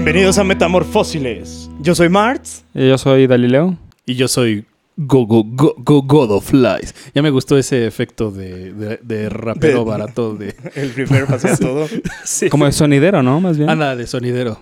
Bienvenidos a Metamorfósiles. Yo soy Martz. Y yo soy Dalileo. Y yo soy Go, go, go, go, God of Lies. Ya me gustó ese efecto de, de, de rapero De- barato de... El primero hacía todo. Sí. Como de sonidero, ¿no? Más bien. Anda, de sonidero.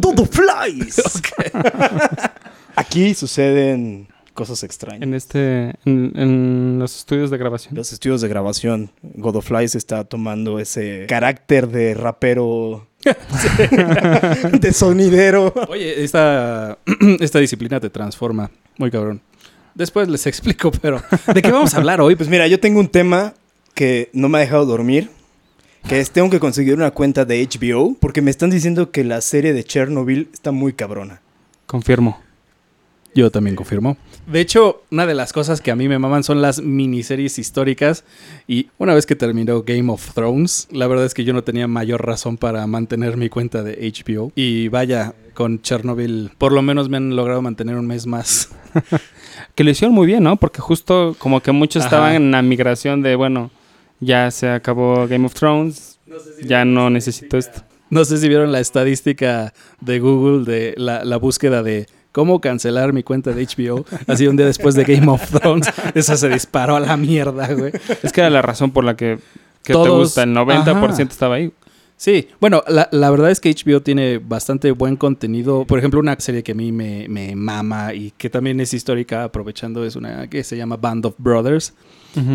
Todo flies. Aquí suceden cosas extrañas. En este. En, en los estudios de grabación. los estudios de grabación, God of Flies está tomando ese carácter de rapero, de sonidero. Oye, esta, esta disciplina te transforma. Muy cabrón. Después les explico, pero... ¿De qué vamos a hablar hoy? Pues mira, yo tengo un tema que no me ha dejado dormir, que es tengo que conseguir una cuenta de HBO, porque me están diciendo que la serie de Chernobyl está muy cabrona. Confirmo. Yo también confirmo. De hecho, una de las cosas que a mí me maman son las miniseries históricas. Y una vez que terminó Game of Thrones, la verdad es que yo no tenía mayor razón para mantener mi cuenta de HBO. Y vaya, con Chernobyl, por lo menos me han logrado mantener un mes más. Que lo hicieron muy bien, ¿no? Porque justo como que muchos Ajá. estaban en la migración de, bueno, ya se acabó Game of Thrones, ya no necesito esto. No sé si vieron la estadística de Google de la, la búsqueda de cómo cancelar mi cuenta de HBO. Así un día después de Game of Thrones, esa se disparó a la mierda, güey. Es que era la razón por la que, que te Todos- gusta. El 90% Ajá. estaba ahí. Sí, bueno, la, la verdad es que HBO tiene bastante buen contenido. Por ejemplo, una serie que a mí me, me mama y que también es histórica, aprovechando, es una que se llama Band of Brothers,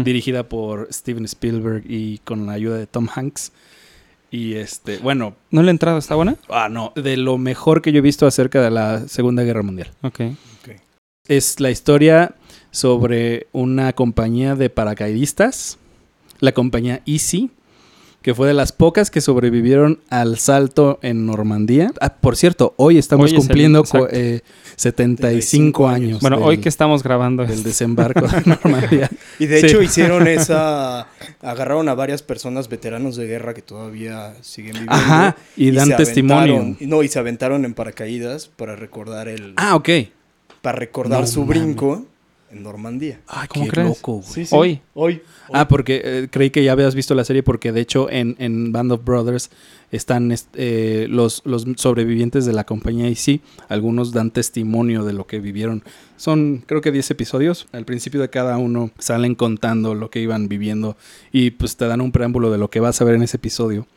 dirigida por Steven Spielberg y con la ayuda de Tom Hanks. Y este, bueno, ¿No la entrada está buena? ah, no, de lo mejor que yo he visto acerca de la Segunda Guerra Mundial. Ok. Es la historia sobre una compañía de paracaidistas, la compañía Easy, que fue de las pocas que sobrevivieron al salto en Normandía. Ah, por cierto, hoy estamos Hoy es el- cumpliendo eh, 75 años. Bueno, del- hoy que estamos grabando esto. desembarco de Normandía. Y de Sí. hecho hicieron esa... Agarraron a varias personas veteranos de guerra que todavía siguen viviendo. Ajá, y dan se testimonio. aventaron- y No, y se aventaron en paracaídas para recordar el... Ah, ok. para recordar No su brinco en Normandía. Ay, ¿Cómo qué crees? loco, güey. Hoy. Hoy. Ah, porque eh, creí que ya habías visto la serie porque de hecho en, en Band of Brothers están est- eh, los, los sobrevivientes de la compañía y sí, algunos dan testimonio de lo que vivieron. Son creo que 10 episodios. Al principio de cada uno salen contando lo que iban viviendo y pues te dan un preámbulo de lo que vas a ver en ese episodio.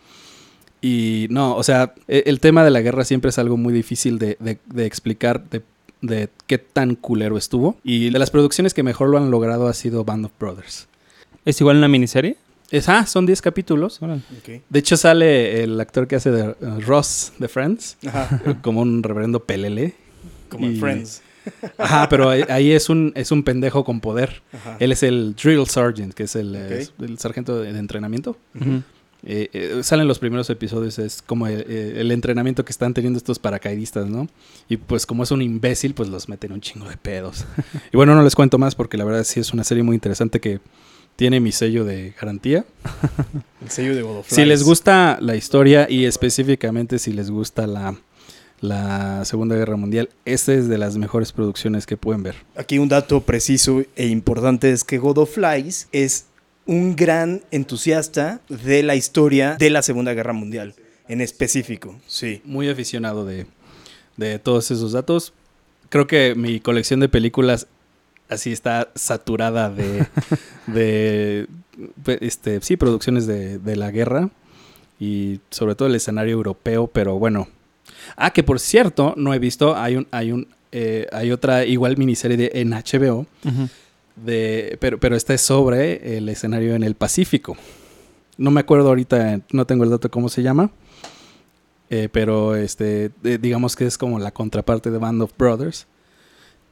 Y no, o sea, e- el tema de la guerra siempre es algo muy difícil de, de- de explicar, de, de qué tan culero estuvo. Y de las producciones que mejor lo han logrado ha sido Band of Brothers. ¿Es igual una miniserie? Es, ah, son 10 capítulos. De hecho, sale el actor que hace de eh, Ross de Friends, Ajá, como un reverendo pelele. como en Y- Friends. Ajá, pero ahí, ahí es un es un pendejo con poder. Ajá. Él es el drill sergeant, que es el, es el sargento de, de entrenamiento. Ujú. Eh, eh, salen los primeros episodios, es como el, eh, el entrenamiento que están teniendo estos paracaidistas, ¿no? Y pues como es un imbécil, pues los meten un chingo de pedos. y bueno, no les cuento más porque la verdad sí es una serie muy interesante que tiene mi sello de garantía. El sello de God of Si les gusta la historia y específicamente si les gusta la, la Segunda Guerra Mundial, esta es de las mejores producciones que pueden ver. Aquí un dato preciso e importante es que God of Flies es un gran entusiasta de la historia de la Segunda Guerra Mundial, en específico, sí. Muy aficionado de, de todos esos datos. Creo que mi colección de películas así está saturada de, de este, sí, producciones de, de la guerra y sobre todo el escenario europeo, pero bueno. Ah, que por cierto, no he visto, hay un, hay un, eh, hay otra igual miniserie de, en HBO Ujú. De, pero, pero esta es sobre el escenario en el Pacífico. No me acuerdo ahorita, no tengo el dato de cómo se llama. eh, pero este, de- digamos que es como la contraparte de Band of Brothers.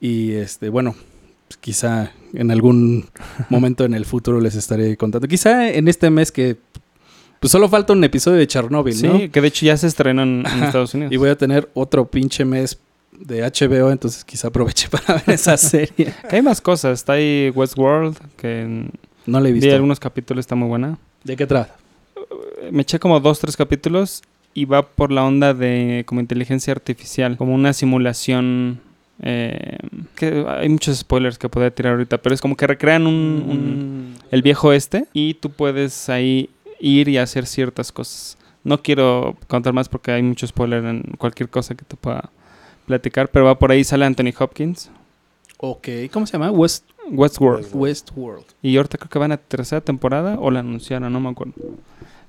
Y este, bueno, pues quizá en algún momento en el futuro les estaré contando. Quizá en este mes que pues solo falta un episodio de Chernobyl, Sí, ¿no? que de hecho ya se estrenó en, en. Estados Unidos. Y voy a tener otro pinche mes de HBO, entonces quizá aproveche para ver esa serie. Hay más cosas. Está ahí Westworld, que No la he vi visto. algunos capítulos, está muy buena. ¿De qué trata? Me eché como dos, tres capítulos y va por la onda de como inteligencia artificial, como una simulación. eh, que hay muchos spoilers que podría tirar ahorita, pero es como que recrean un, un- el viejo este y tú puedes ahí ir y hacer ciertas cosas. No quiero contar más porque hay mucho spoiler en cualquier cosa que te pueda platicar, pero va por ahí, sale Anthony Hopkins, Ok, ¿cómo se llama? West, Westworld. Westworld. Y ahorita creo que van a tercera temporada o la anunciaron, no me acuerdo.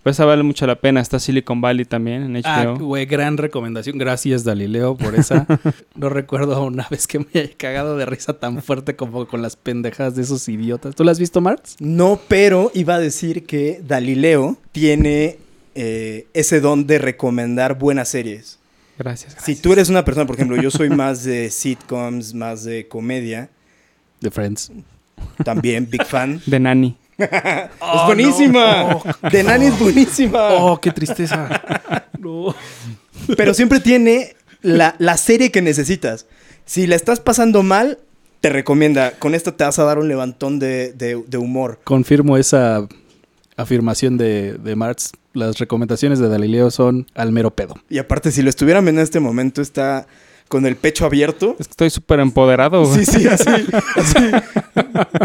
Pero esa vale mucho la pena. Está Silicon Valley también en Ah, HBO. güey, gran recomendación. Gracias, Galileo, por esa. no recuerdo una vez que me haya cagado de risa tan fuerte como con las pendejadas de esos idiotas. ¿Tú la has visto, Marx? No, pero iba a decir que Galileo tiene eh, ese don de recomendar buenas series. Gracias. Si tú eres una persona, por ejemplo, yo soy más de sitcoms, más de comedia, The Friends. también big fan. De Nani. es buenísima. De Nani es buenísima. Oh, qué tristeza. no. Pero siempre tiene la, la serie que necesitas. Si la estás pasando mal, te recomienda. Con esto te vas a dar un levantón de, de- de humor. Confirmo esa afirmación de, de Marx. Las recomendaciones de Galileo son al mero pedo. Y aparte, si lo estuvieran viendo en este momento, está con el pecho abierto. Es que estoy súper empoderado. güey. Sí, sí, así. así.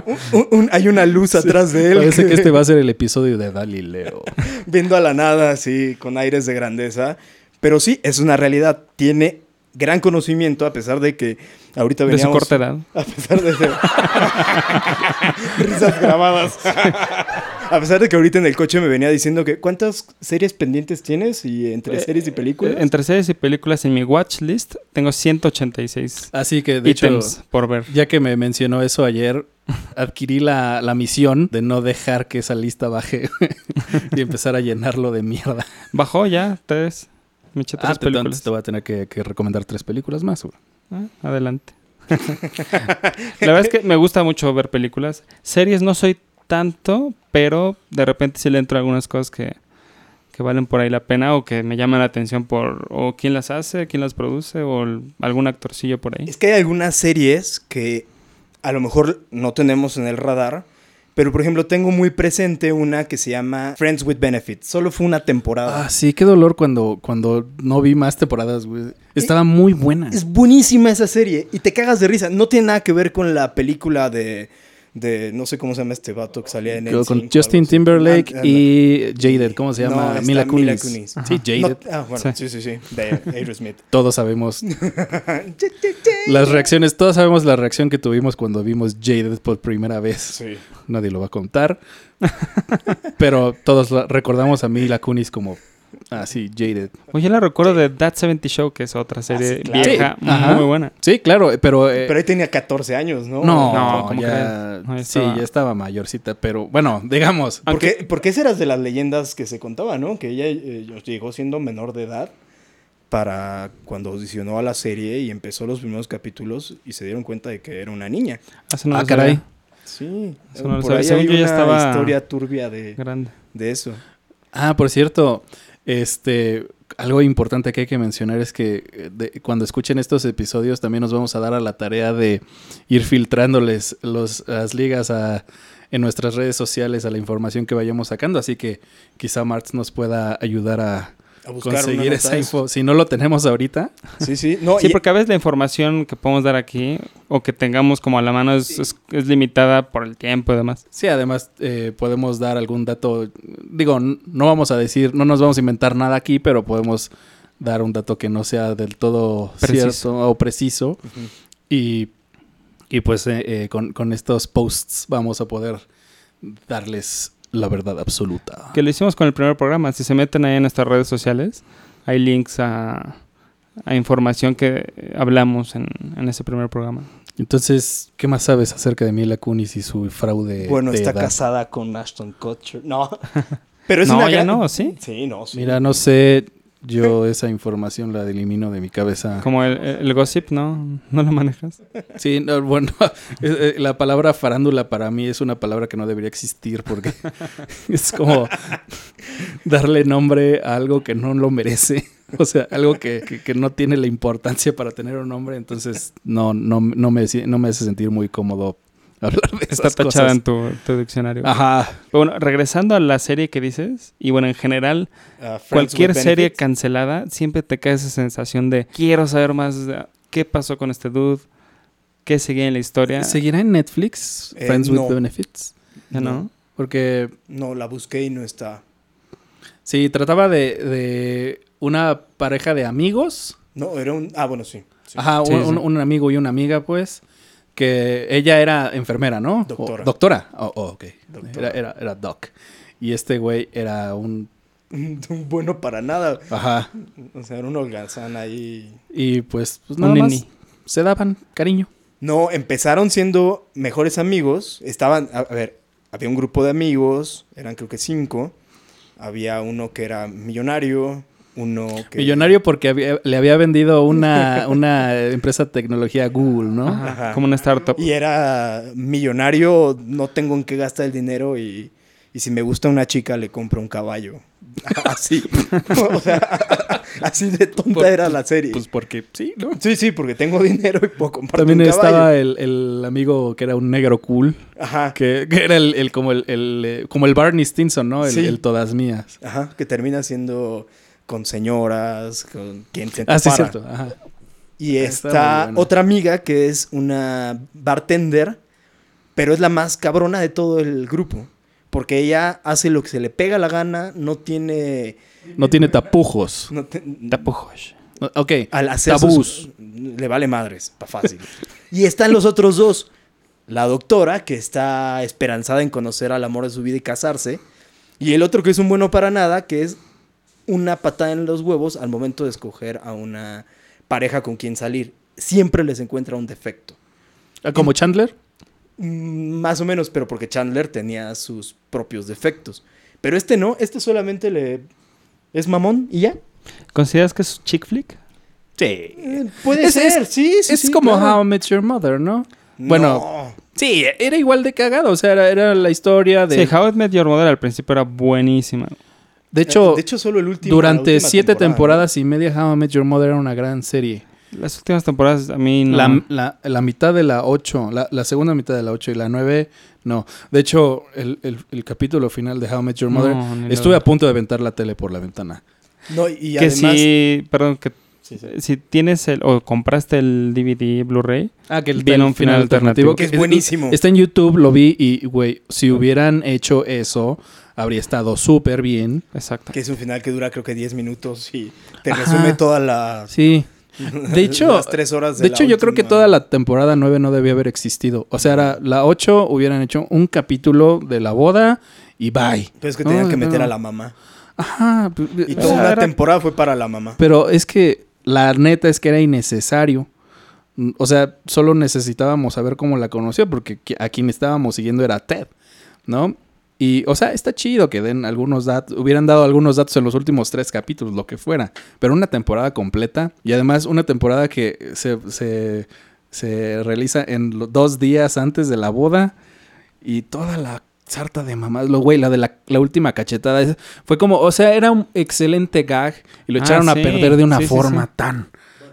Un- un- un- hay una luz atrás de él. Parece que este va a ser el episodio de Galileo. viendo a la nada, así, con aires de grandeza. Pero sí, es una realidad. Tiene gran conocimiento, a pesar de que ahorita De su veníamos... corta edad. A pesar de... Risas grabadas. a pesar de que ahorita en el coche me venía diciendo que... ¿Cuántas series pendientes tienes? Y entre series y películas. Eh, Entre series y películas en mi watch list tengo 186 Así que, de hecho, ítems por ver. ya que me mencionó eso ayer, adquirí la, la misión de no dejar que esa lista baje y empezar a llenarlo de mierda. Bajó ya, tres. Me eché tres Ah, entonces películas. te voy a tener que, que recomendar tres películas más. güey. Ah, adelante. la verdad es que me gusta mucho ver películas. Series no soy tanto, pero de repente sí le entro a algunas cosas que, que valen por ahí la pena o que me llaman la atención por o quién las hace, quién las produce o el- algún actorcillo por ahí. Es que hay algunas series que a lo mejor no tenemos en el radar, pero por ejemplo tengo muy presente una que se llama Friends with Benefits. Solo fue una temporada. Ah, sí, qué dolor cuando, cuando no vi más temporadas, güey. Estaba muy buena. Es buenísima esa serie y te cagas de risa. No tiene nada que ver con la película de, de no sé cómo se llama este vato que salía en Con Justin. Timberlake y Jaded, ¿cómo se No, llama? está Mila Mila Kunis. Kunis. Sí, Jaded. no- ah, bueno, sí, sí, sí, de Aerosmith. Todos sabemos las reacciones, todos sabemos la reacción que tuvimos cuando vimos Jaded por primera vez. Sí. Nadie lo va a contar. Pero todos recordamos a Mila Kunis como así, Jaded. Oye, la recuerdo de That 70 Show, que es otra serie sí, claro. vieja, Sí, muy buena. Sí, claro, pero... eh, Pero ahí tenía 14 años, ¿no? no, No, ¿cómo ya? No, sí, ya estaba mayorcita, pero bueno, digamos. Porque, porque esa era de las leyendas que se contaban, ¿no? Que ella eh, llegó siendo menor de edad para cuando audicionó a la serie y empezó los primeros capítulos y se dieron cuenta de que era una niña. Hace Ah, lo caray. sabía. Sí, Eso por ahí hay yo ya una estaba- historia turbia de, Grande. de eso. Ah, por cierto, este, algo importante que hay que mencionar es que eh, de- cuando escuchen estos episodios también nos vamos a dar a la tarea de ir filtrándoles los, las ligas a, en nuestras redes sociales a la información que vayamos sacando, así que quizá Marx nos pueda ayudar a A buscar conseguir esa info. Si no lo tenemos ahorita, Sí, sí. No, Sí, y- porque a veces la información que podemos dar aquí o que tengamos como a la mano es, es- es limitada por el tiempo y demás. sí, además eh, podemos dar algún dato, digo, no vamos a decir, no nos vamos a inventar nada aquí, pero podemos dar un dato que no sea del todo Preciso. cierto o preciso. Y, y pues eh, eh, con, con estos posts vamos a poder darles la verdad absoluta. Que lo hicimos con el primer programa. Si se meten ahí en nuestras redes sociales, hay links a, a información que hablamos en, en ese primer programa. Entonces, ¿qué más sabes acerca de Mila Kunis y su fraude? bueno, de está edad? casada con Ashton Kutcher. No. Pero es No, una ya gran- no, ¿sí? Sí, no, sí. Mira, no sé, yo esa información la elimino de mi cabeza. Como el, el gossip, ¿no? ¿No lo manejas? Sí, no, bueno, eh, la palabra farándula para mí es una palabra que no debería existir porque es como darle nombre a algo que no lo merece. O sea, algo que, que- que no tiene la importancia para tener un nombre, entonces no, no, no, me, no me hace sentir muy cómodo hablar de Está esas tachada cosas. en tu, tu diccionario. Ajá. Pero bueno, regresando a la serie que dices, y bueno, en general, Friends cualquier serie cancelada siempre te cae esa sensación de quiero saber más de qué pasó con este dude, qué seguía en la historia. ¿Seguirá en Netflix Eh, Friends no. with Benefits? ¿Ya no? Porque No, la busqué y no está. Sí, trataba de, de una pareja de amigos. No, era un... Ah, bueno, sí. sí. Ajá, Sí, un, sí. un- un amigo y una amiga, pues. Que ella era enfermera, ¿no? O- Doctora. doctora. Oh, oh, ok. Doctora. Era, era, era doc. Y este güey era un. Un bueno para nada. Ajá. O sea, era un holgazán ahí. Y pues, pues Un nada más neni. se daban cariño. No, empezaron siendo mejores amigos. Estaban, a, a ver, había un grupo de amigos, eran creo que cinco. Había uno que era millonario, uno que... Millonario porque había- le había vendido una, una empresa de tecnología a Google, ¿no? Ajá. Como una startup. Y era millonario, no tengo en qué gastar el dinero y, y si me gusta una chica le compro un caballo. Así. o sea, así de tonta Por- era la serie. Pues porque sí, ¿no? sí, sí, porque tengo dinero y puedo comprar También un caballo. estaba el, el amigo que era un negro cool. Ajá. Que, que era el, el- como el, el, eh, como el Barney Stinson, ¿no? El, Sí. el todas mías. Ajá, que termina siendo con señoras, con quien se Ah, sí, cierto. Ajá. Y Está otra amiga que es una bartender, pero es la más cabrona de todo el grupo. Porque ella hace lo que se le pega la gana, no tiene... No tiene tapujos. no te- Tapujos. Ok. al hacer Tabús. sus- le vale madres, pa' fácil. y están los otros dos. La doctora, que está esperanzada en conocer al amor de su vida y casarse. Y el otro que es un bueno para nada, que es una patada en los huevos al momento de escoger a una pareja con quien salir. Siempre les encuentra un defecto. Ah, Como Chandler. Mm, Más o menos, pero porque Chandler tenía sus propios defectos. Pero este no, este solamente le... Es mamón y ya. ¿Consideras que es chick flick? Sí. Eh, puede Es- ser, es- sí, sí, es sí, como claro. How I Met Your Mother, ¿no? Bueno, No. Sí, era igual de cagado. O sea, era, era la historia de. Sí, How I Met Your Mother al principio era buenísima. De hecho, Eh, de hecho, solo el último. durante siete temporada, temporadas y media, How I Met Your Mother era una gran serie. Las últimas temporadas a mí no. La, la- la mitad de la 8, la, la segunda mitad de la 8 y la 9, no. De hecho, el, el- el capítulo final de How I Met Your Mother, No, estuve lo- a punto de aventar la tele por la ventana. ¿no? Y que además. si, perdón, que Sí, sí. si tienes el, o compraste el DVD Blu-ray, Ah, que el, Viene un final alternativo. Que es buenísimo. Está en YouTube, lo vi y, güey, si hubieran hecho eso, habría estado súper bien. exacto. Que es un final que dura creo que 10 minutos y te Ajá. resume toda la. Sí. De hecho, las tres horas de, hecho, yo creo que toda la temporada 9 no debía haber existido. O sea, era la 8 hubieran hecho un capítulo de la boda y bye. Pero es que tenían que meter no. a la mamá. Ajá. Y o toda sea, una era- temporada fue para la mamá. Pero es que la neta es que era innecesario. O sea, solo necesitábamos saber cómo la conoció porque a quien estábamos siguiendo era Ted, ¿no? Y, o sea, está chido que den algunos datos, hubieran dado algunos datos en los últimos tres capítulos, lo que fuera, pero una temporada completa y además una temporada que se, se, se realiza en dos días antes de la boda y toda la sarta de mamás, lo güey, la de la, la última cachetada, fue como, o sea, era un excelente gag y lo Ah, echaron a perder de una sí, forma sí. tan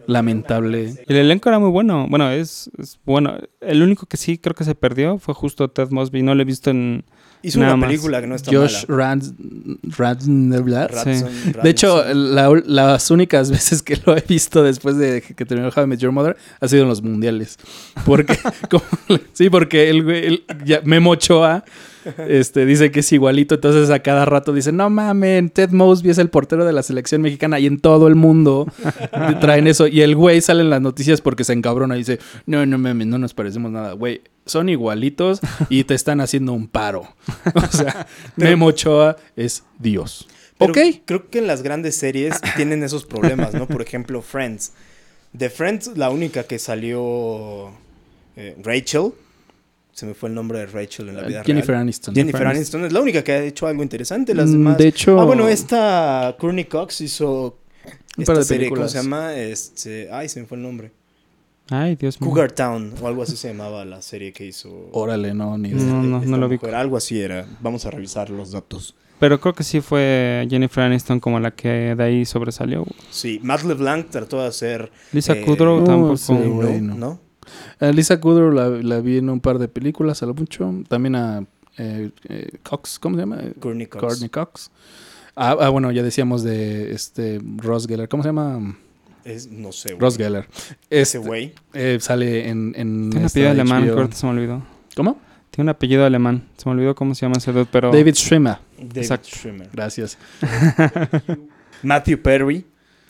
lamentable. El elenco era muy bueno. Bueno, es, es bueno. El único que sí creo que se perdió fue justo Ted Mosby. No lo he visto en... Hizo Nada una más. película que no está Josh mala. Rans, Radneblar. Ratson- De hecho, la- las únicas veces que lo he visto después de que terminó How I Met Your Mother ha sido en los mundiales. Porque, como- sí, porque el, güey- Memo Ochoa este, dice que es igualito. Entonces a cada rato dice, no mamen, Ted Mosby es el portero de la selección mexicana. Y en todo el mundo traen eso. Y el güey sale en las noticias porque se encabrona y dice, no, no mames, no nos parecemos nada. Güey, son igualitos y te están haciendo un paro. O sea, Memo Ochoa es Dios. Pero ok. Creo que en las grandes series tienen esos problemas, ¿no? Por ejemplo, Friends. De Friends, la única que salió eh, Rachel. Se me fue el nombre de Rachel en la vida Jennifer real. Aniston. Jennifer Aniston es la única que ha hecho algo interesante. Las Mm, demás. de hecho- Ah, bueno, esta Courtney Cox hizo. Un Esta serie, ¿cómo se llama? Este, ay, se me fue el nombre. Ay, Dios mío. Cougar Town o algo así se llamaba la serie que hizo. Órale, no, ni idea. No, no, no lo vi. Algo así era. Vamos a revisar los datos. Pero creo que sí fue Jennifer Aniston como la que de ahí sobresalió. Sí, Matt LeBlanc trató de hacer. Lisa Eh, Kudrow no, tampoco. sí, no, bueno. ¿no? A Lisa Kudrow la, la vi en un par de películas, a lo mucho. También a eh, eh, Cox, ¿cómo se llama? Courtney Cox. Courtney Cox. Ah, ah, bueno, ya decíamos de este Ross Geller. ¿Cómo se llama? Es, no sé. güey. Ross Geller. Ese Este, güey. eh, sale en, en Tiene un apellido alemán, que HBO. ahorita se me olvidó. ¿Cómo? Tiene un apellido alemán. Se me olvidó cómo se llama ese dude, pero... David Schwimmer. David Exacto. Schwimmer. Gracias. Matthew Perry.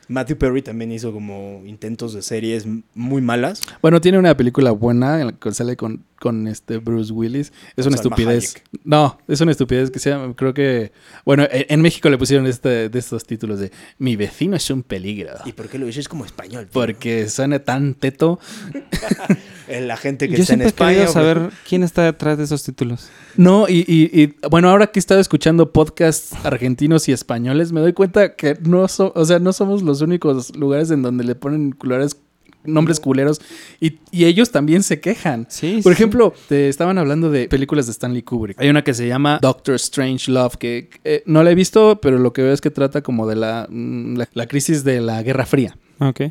Matthew Perry también hizo como intentos de series muy malas. Bueno, tiene una película buena en la que sale con, con este Bruce Willis. Es una Salma estupidez. Hayek. No, es una estupidez que se llama, creo que... Bueno, en, en México le pusieron este, de estos títulos de Mi vecino es un peligro. ¿Y por qué lo dices como español? tío? Porque suena tan teto. La gente que Yo está en siempre he España. querido güey. saber quién está detrás de esos títulos. No, y, y- y, bueno, ahora que he estado escuchando podcasts argentinos y españoles, me doy cuenta que no, so- o sea, no somos los únicos lugares en donde le ponen culeros- nombres culeros y, y ellos también se quejan. Sí, Por sí. ejemplo, te estaban hablando de películas de Stanley Kubrick. Hay una que se llama Doctor Strange Love, que eh, no la he visto, pero lo que veo es que trata como de la, mm, la, la crisis de la Guerra Fría.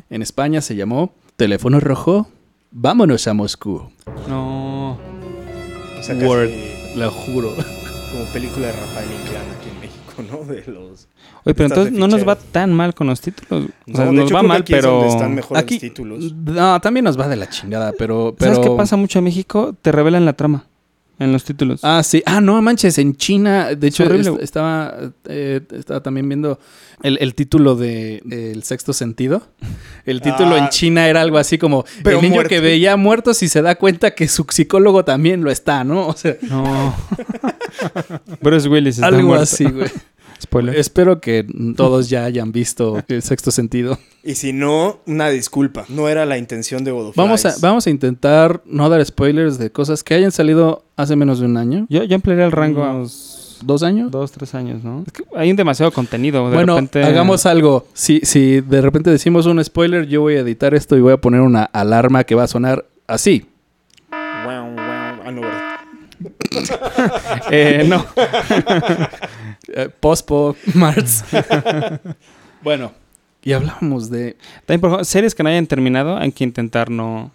En España se llamó Teléfono Rojo, vámonos a Moscú. No. O sea, Word, lo juro. como película de Rafael Inclán aquí en México, ¿no? De los... Oye, pero entonces no nos va tan mal con los títulos. O sea, No, nos hecho, va mal, aquí es pero. donde están Aquí, títulos. no, también nos va de la chingada, pero... pero... ¿Sabes qué pasa mucho en México? Te revelan la trama en los títulos. Ah, sí. Ah, no manches, en China, de hecho, est- estaba, eh, estaba también viendo el, el título de eh, El sexto sentido. El título Ah. en China era algo así como Pero el niño que veía muertos y se da cuenta que su psicólogo también lo está, ¿no? O sea, No. Bruce Willis está algo muerto. así, güey. Spoiler. Espero que todos ya hayan visto El sexto sentido. Y si no, una disculpa. No era la intención de Godoflies. Vamos a, vamos a intentar no dar spoilers de cosas que hayan salido hace menos de un año. Yo, yo ampliaría el rango a unos ¿Dos años? dos, tres años, ¿no? Es que hay un demasiado contenido. De bueno, repente... hagamos algo. Si, si de repente decimos un spoiler, yo voy a editar esto y voy a poner una alarma que va a sonar así. Ah. Eh, no. Eh, Pospo, Marts. bueno, y hablábamos de... También, por ejemplo, series que no hayan terminado, hay que intentar no...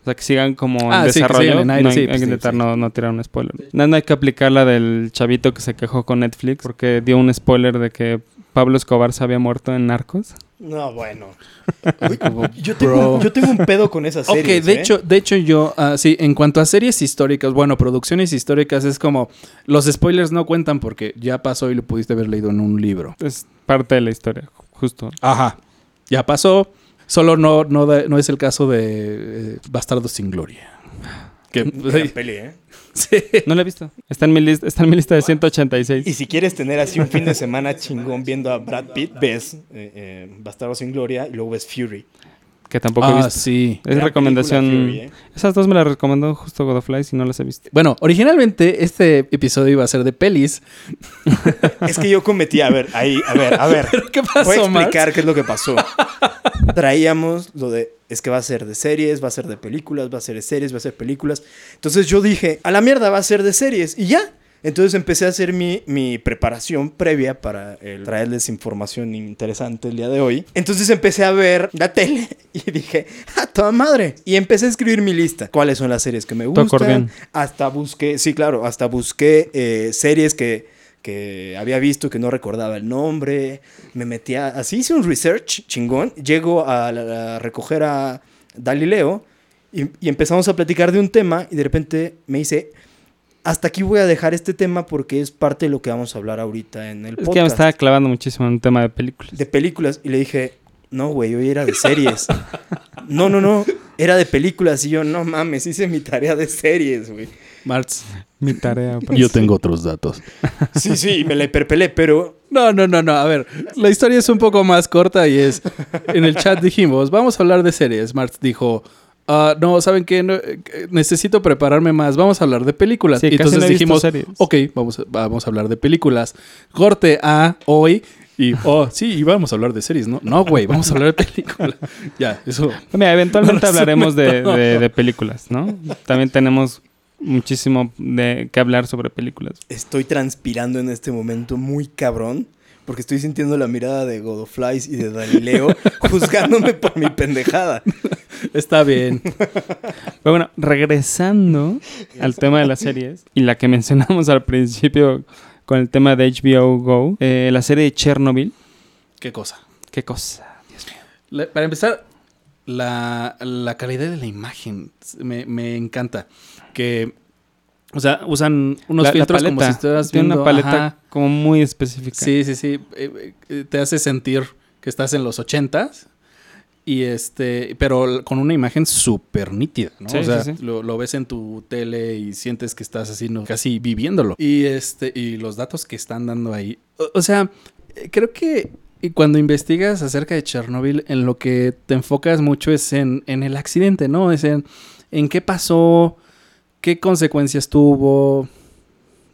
O sea, que sigan como Ah, en sí, que desarrollo. en aire, no, sí, hay pues que sí, intentar sí. No, no tirar un spoiler. No, no hay que aplicar la del chavito que se quejó con Netflix porque dio un spoiler de que Pablo Escobar se había muerto en Narcos. No, bueno. Yo tengo, yo tengo un pedo con esas Ok, series. de ¿eh? hecho, de hecho yo, ah, sí, en cuanto a series históricas, bueno, producciones históricas es como, los spoilers no cuentan porque ya pasó y lo pudiste haber leído en un libro. Es parte de la historia, justo. Ajá. Ya pasó, solo no, no, no es el caso de eh, Bastardos sin Gloria. Que, Gran peli, ¿eh? sí. No la he visto. Está en mi, lista está en mi lista de 186. Y si quieres tener así un fin de semana chingón viendo a Brad Pitt, ves eh, eh, Bastardo sin Gloria y luego ves Fury. Que tampoco he Ah, visto. sí. Es Gran recomendación. Fury, ¿eh? Esas dos me las recomendó justo Godofly y no las he visto. Bueno, originalmente este episodio iba a ser de pelis. Es que yo cometí, a ver, ahí, a ver, a ver. ¿Pero qué pasó, Voy a explicar qué es lo que pasó. Traíamos lo de, es que va a ser de series, va a ser de películas, va a ser de series, va a ser películas. Entonces yo dije, a la mierda va a ser de series y ya. Entonces empecé a hacer mi, mi preparación previa para el- traerles información interesante el día de hoy. Entonces empecé a ver la tele y dije, ¡ah, toda madre! Y empecé a escribir mi lista. ¿Cuáles son las series que me Tu acordeón. gustan? Hasta busqué, sí, claro, hasta busqué eh, series que, que había visto que no recordaba el nombre. Me metía, así hice un research chingón. Llego a, la- a recoger a Galileo y, y empezamos a platicar de un tema y de repente me dice, hasta aquí voy a dejar este tema porque es parte de lo que vamos a hablar ahorita en el Es que ya me podcast. estaba clavando muchísimo en un tema de películas. De películas. Y le dije, no, güey, hoy era de series. no, no, no, era de películas. Y yo, no mames, hice mi tarea de series, güey. Marx. Mi tarea. pues. Yo tengo otros datos. Sí, sí, y me la hiperpelé, pero No, no, no, no. A ver, la historia es un poco más corta y es. En el chat dijimos, vamos a hablar de series. Marx dijo, "Ah, no, ¿saben qué? No, eh, necesito prepararme más. Vamos a hablar de películas. Sí, y casi entonces no he visto dijimos, series. ok, vamos, a- vamos a hablar de películas. Corte a hoy. Y, oh, sí, y vamos a hablar de series, ¿no? No, güey, vamos a hablar de películas. ya, eso. Mira, eventualmente hablaremos de, de- de películas, ¿no? También tenemos muchísimo de que hablar sobre películas. estoy transpirando en este momento muy cabrón. Porque estoy sintiendo la mirada de Godoflies y de Galileo juzgándome por mi pendejada. Está bien. Pero bueno, regresando al tema de las series y la que mencionamos al principio con el tema de HBO Go, eh, la serie de Chernobyl. ¿Qué cosa? ¿Qué cosa? Dios mío. La- para empezar, la, la calidad de la imagen me, me encanta. Que O sea, usan unos La- la filtros como si estuvieras Tiene viendo... una paleta ajá. como muy específica. Sí, sí, sí. Eh, eh, te hace sentir que estás en los ochentas. Y este, pero con una imagen súper nítida, ¿no? Sí, o sea, sí, sí. Lo, lo ves en tu tele y sientes que estás así, ¿no? casi viviéndolo. Y este, y los datos que están dando ahí. O, o sea, eh, creo que cuando investigas acerca de Chernobyl, en lo que te enfocas mucho es en, en el accidente, ¿no? Es en, en qué pasó, qué consecuencias tuvo.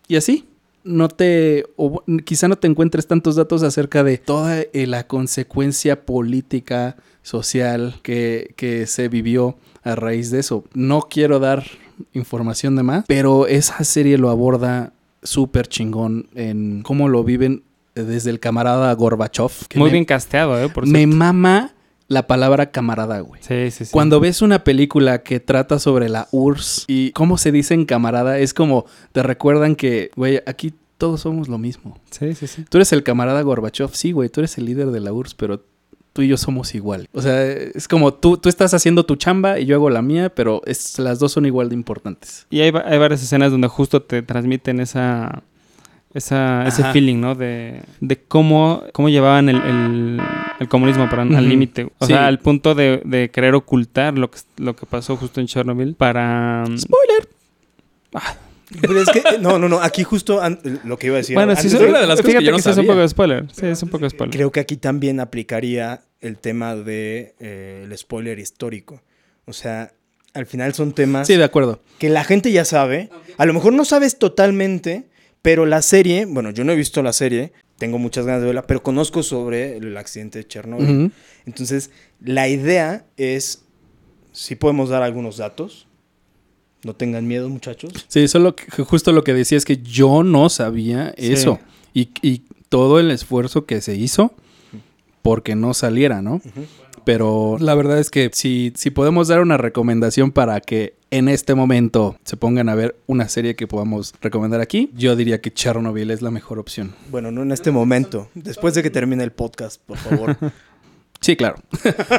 Y así no te, o quizá no te encuentres tantos datos acerca de toda eh, la consecuencia política, social que, que se vivió a raíz de eso. No quiero dar información de más, pero esa serie lo aborda súper chingón en cómo lo viven desde el camarada Gorbachev. que Muy me- bien casteado, ¿eh? Por me cierto. mama la palabra camarada, güey. Sí, sí, sí. Cuando ves una película que trata sobre la URSS y cómo se dicen camarada, es como te recuerdan que, güey, aquí todos somos lo mismo. Sí, sí, sí. Tú eres el camarada Gorbachev, sí, güey, tú eres el líder de la URSS, pero tú y yo somos igual. O sea, es como tú, tú estás haciendo tu chamba y yo hago la mía, pero es- las dos son igual de importantes. Y hay, hay varias escenas donde justo te transmiten esa, esa ese feeling, ¿no? De, de cómo, cómo llevaban el, el- el comunismo al límite. O Sí. sea, al punto de, de querer ocultar lo que, lo que pasó justo en Chernobyl para... ¡Spoiler! Pero es que, no, no, no, aquí justo lo que iba a decir. bueno, sí, de- son- una de las cosas que fíjate yo no que sí es un poco de spoiler. Sí, es un poco de spoiler. Creo que aquí también aplicaría el tema de eh, el spoiler histórico. O sea, al final son temas Sí, de acuerdo. que la gente ya sabe. A lo mejor no sabes totalmente, pero la serie, bueno, yo no he visto la serie, tengo muchas ganas de verla, pero conozco sobre el accidente de Chernobyl. Entonces, la idea es, si podemos dar algunos datos, no tengan miedo muchachos. Sí, solo que- justo lo que decía es que yo no sabía Sí. eso. Y, y todo el esfuerzo que se hizo porque no saliera, ¿no? Pero la verdad es que si, si podemos dar una recomendación para que en este momento se pongan a ver una serie que podamos recomendar aquí, yo diría que Chernobyl es la mejor opción. Bueno, no en este momento, después de que termine el podcast, por favor. Sí, claro.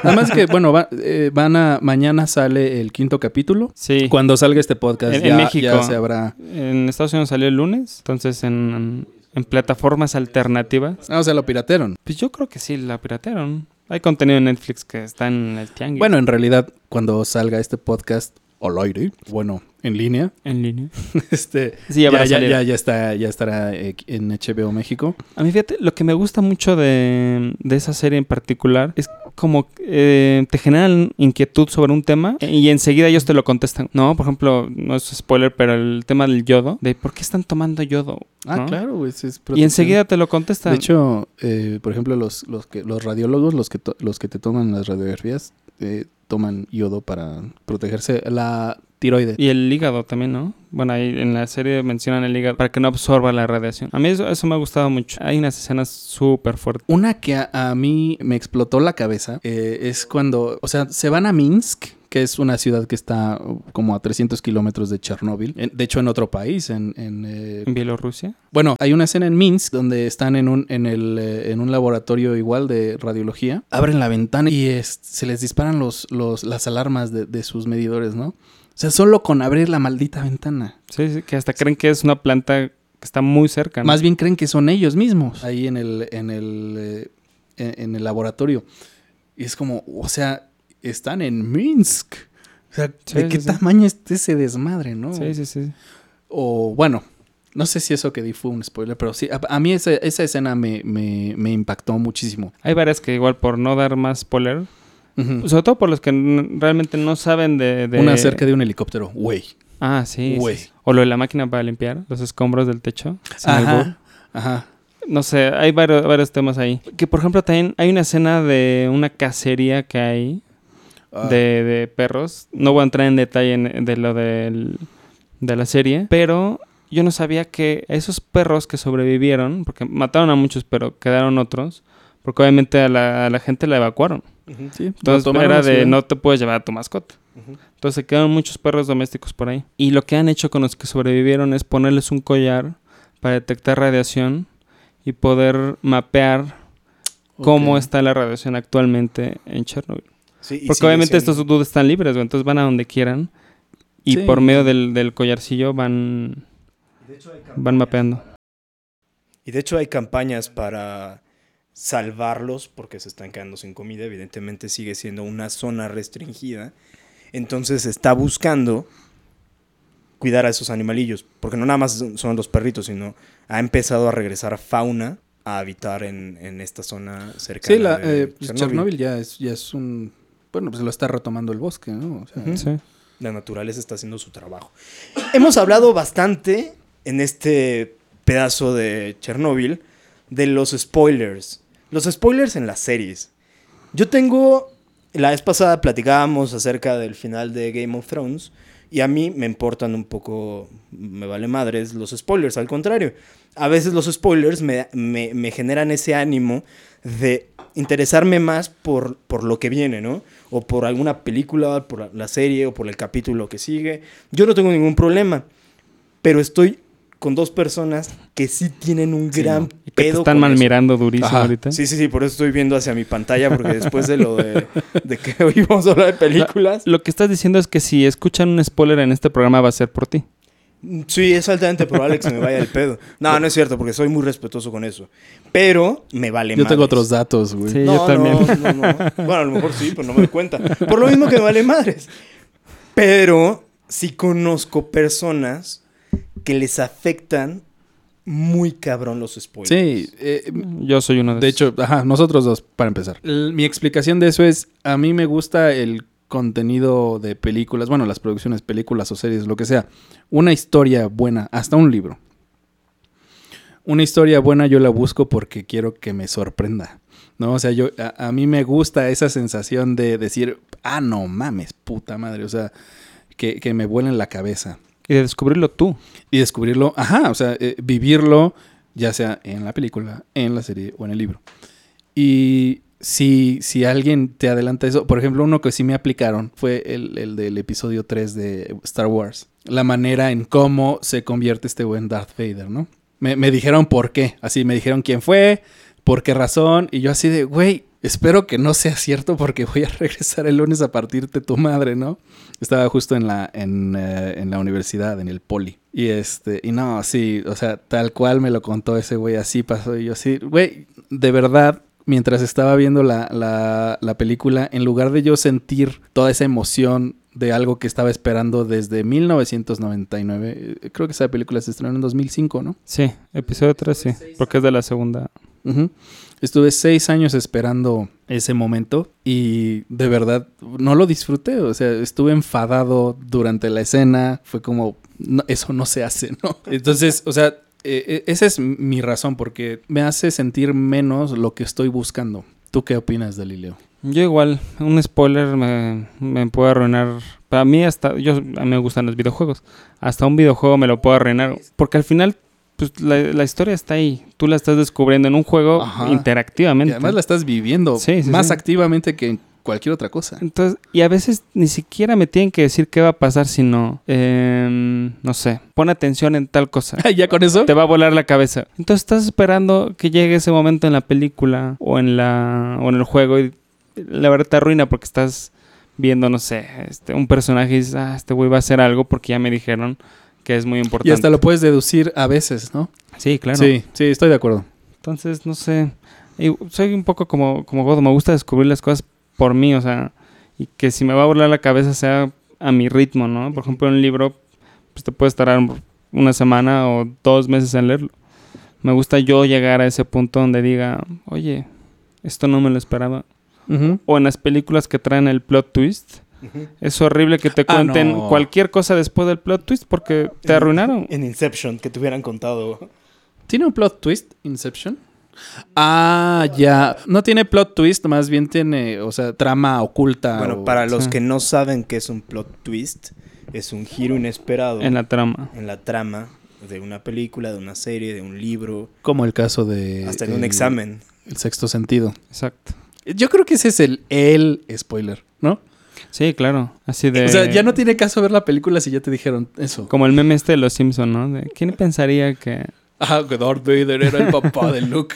Además que, bueno, va- eh, van a, mañana sale el quinto capítulo. Sí. Cuando salga este podcast En- en ya, México. ya se habrá... En Estados Unidos salió el lunes, entonces en, en plataformas alternativas. Ah, o sea, lo piratearon. Pues yo creo que sí, la piratearon. Hay contenido en Netflix que está en el tianguis. Bueno, en realidad, cuando salga este podcast al aire, bueno, en línea, en línea. este, Sí, ya ya, ya, está, ya estará eh, en HBO México. A mí, fíjate, lo que me gusta mucho de, de esa serie en particular es como eh, te generan inquietud sobre un tema y enseguida ellos te lo contestan. No, por ejemplo, no es spoiler, pero el tema del yodo, de por qué están tomando yodo. Ah, ¿no? claro, sí es Y enseguida te lo contestan. De hecho, eh, por ejemplo, los, los, que, los radiólogos, los que, los que te toman las radiografías, eh, toman yodo para protegerse la tiroides. Y el hígado también, ¿no? Bueno, ahí en la serie mencionan el hígado para que no absorba la radiación. A mí eso, eso me ha gustado mucho. Hay unas escenas súper fuertes. Una que a, a mí me explotó la cabeza eh, es cuando, o sea, se van a Minsk, que es una ciudad que está uh, como a 300 kilómetros de Chernóbil. De hecho, en otro país, en... en, eh, En Bielorrusia. Bueno, hay una escena en Minsk donde están en un, en el, eh, en un laboratorio igual de radiología. Abren la ventana y es- se les disparan los, los, las alarmas de, de sus medidores, ¿no? O sea, solo con abrir la maldita ventana. Sí, sí, que hasta creen que es una planta que está muy cerca. ¿no? Más bien creen que son ellos mismos ahí en el, en el, eh, en el laboratorio. Y es como, o sea, están en Minsk. O sea, Sí, ¿de sí, qué sí. tamaño es ese desmadre, no? Sí, sí, sí. O bueno, no sé si eso que di fue un spoiler, pero sí, a, a mí esa, esa escena me, me, me impactó muchísimo. Hay varias que igual por no dar más spoiler, sobre todo por los que realmente no saben de... de- Una acerca de un helicóptero, güey. Ah, sí, Güey. O lo de la máquina para limpiar los escombros del techo. Ajá, ajá. No sé, hay varios, varios temas ahí. Que por ejemplo también hay una escena de una cacería que hay Ah, de, de perros. No voy a entrar en detalle en- de lo del- de la serie, pero yo no sabía que esos perros que sobrevivieron, porque mataron a muchos, pero quedaron otros, porque obviamente a la, a la gente la evacuaron. sí, Entonces era de no te puedes llevar a tu mascota. Ujú. Entonces se quedaron muchos perros domésticos por ahí. Y lo que han hecho con los que sobrevivieron es ponerles un collar para detectar radiación y poder mapear cómo está la radiación actualmente en Chernobyl. Sí, y Porque obviamente siendo- estos dudes están libres, güey, entonces van a donde quieran Y Sí. por medio del, del collarcillo van, van mapeando. Y de hecho hay campañas para salvarlos porque se están quedando sin comida. Evidentemente sigue siendo una zona restringida. Entonces está buscando cuidar a esos animalillos. Porque no nada más son- los perritos, sino ha empezado a regresar fauna a habitar en, en esta zona cercana. Sí, la, de eh, Chernóbil. Chernobyl ya es, ya es un... Bueno, pues lo está retomando el bosque, ¿no? O sea. Sí. La naturaleza está haciendo su trabajo. Hemos hablado bastante en este pedazo de Chernóbil de los spoilers. Los spoilers en las series. Yo tengo. La vez pasada platicábamos acerca del final de Game of Thrones. Y a mí me importan un poco. Me vale madres los spoilers. Al contrario. A veces los spoilers me, me- me generan ese ánimo de interesarme más por, por lo que viene, ¿no? O por alguna película, por la- serie o por el capítulo que sigue. Yo no tengo ningún problema. Pero estoy con dos personas que sí tienen un Sí, gran. Y te pedo están mal eso. mirando durísimo Ajá. ahorita. Sí, sí, sí, por eso estoy viendo hacia mi pantalla, porque después de lo de, de que hoy vamos a hablar de películas. Lo que estás diciendo es que si escuchan un spoiler en este programa va a ser por ti. Sí, es altamente probable que se me vaya el pedo. No, no es cierto, porque soy muy respetuoso con eso. Pero me vale yo tengo madres. otros datos, güey. Sí. No, yo también. no, no, no. Bueno, a lo mejor sí, pero no me doy cuenta. Por lo mismo que me vale madres. Pero sí conozco personas que les afectan muy cabrón los spoilers. Sí, eh, Yo soy uno de, de esos. hecho, ajá, nosotros dos, para empezar. L- mi explicación de eso es, a mí me gusta el contenido de películas, bueno, las producciones, películas o series, lo que sea. Una historia buena, hasta un libro. Una historia buena yo la busco porque quiero que me sorprenda. ¿No? O sea, yo, a, a mí me gusta esa sensación de decir, ah, no mames, puta madre. O sea, que, que me vuela en la cabeza. Y de descubrirlo tú. Y descubrirlo, ajá, o sea, eh, vivirlo, ya sea en la película, en la serie o en el libro. Y si, si alguien te adelanta eso, por ejemplo, uno que sí me aplicaron fue el, el del episodio 3 de Star Wars. La manera en cómo se convierte este buen Darth Vader, ¿no? Me, me dijeron por qué, así me dijeron quién fue, por qué razón, y yo así de, güey, espero que no sea cierto porque voy a regresar el lunes a partirte tu madre, ¿no? Estaba justo en la, en, eh, en la universidad, en el poli. Y este, y no, sí, o sea, tal cual me lo contó ese güey, así pasó. Y yo así, güey, de verdad, mientras estaba viendo la, la, la película, en lugar de yo sentir toda esa emoción de algo que estaba esperando desde 1999, eh, creo que esa película se estrenó en 2005, ¿no? Sí, episodio 3 sí. Porque es de la segunda. Estuve seis años esperando ese momento y de verdad no lo disfruté. O sea, estuve enfadado durante la escena. Fue como, "No, eso no se hace, ¿no? Entonces, o sea, eh, eh, esa es mi razón porque me hace sentir menos lo que estoy buscando. ¿Tú qué opinas, Galileo? Yo igual, un spoiler me, me puede arruinar. Para mí hasta, yo, a mí me gustan los videojuegos. Hasta un videojuego me lo puedo arruinar. Porque al final, pues la, la historia está ahí. Tú la estás descubriendo en un juego Ajá. interactivamente. Y además la estás viviendo Sí, sí, más sí. activamente que en cualquier otra cosa. Entonces, y a veces ni siquiera me tienen que decir qué va a pasar, sino, em, no sé, pon atención en tal cosa. ¿Ya con eso? Te va a volar la cabeza. Entonces estás esperando que llegue ese momento en la película o en la o en el juego y la verdad te arruina porque estás viendo, no sé, este, un personaje y dices, ah, este güey va a hacer algo porque ya me dijeron que es muy importante. Y hasta lo puedes deducir a veces, ¿no? Sí, claro. Sí, sí, estoy de acuerdo. Entonces, no sé. Soy un poco como, como Godo. Me gusta descubrir las cosas por mí, o sea, y que si me va a volar la cabeza sea a mi ritmo, ¿no? Por ejemplo, un libro, pues te puedes tardar una semana o dos meses en leerlo. Me gusta yo llegar a ese punto donde diga, oye, esto no me lo esperaba. Ujú. O en las películas que traen el plot twist. Es horrible que te Ah, cuenten no. cualquier cosa después del plot twist porque te En- arruinaron. En Inception, que te hubieran contado. ¿Tiene un plot twist, Inception? Ah, ya. No tiene plot twist, más bien tiene, o sea, trama oculta. Bueno, o- para los sí. que no saben qué es un plot twist, es un giro inesperado En la trama. en la trama de una película, de una serie, de un libro, Como el caso de... hasta en un examen. El sexto sentido. Exacto. Yo creo que ese es el, el spoiler, ¿no? Sí, claro. Así de... O sea, ya no tiene caso ver la película si ya te dijeron eso. Como el meme este de los Simpson, ¿no? De, ¿Quién pensaría que Ah, que Darth Vader era el papá de Luke.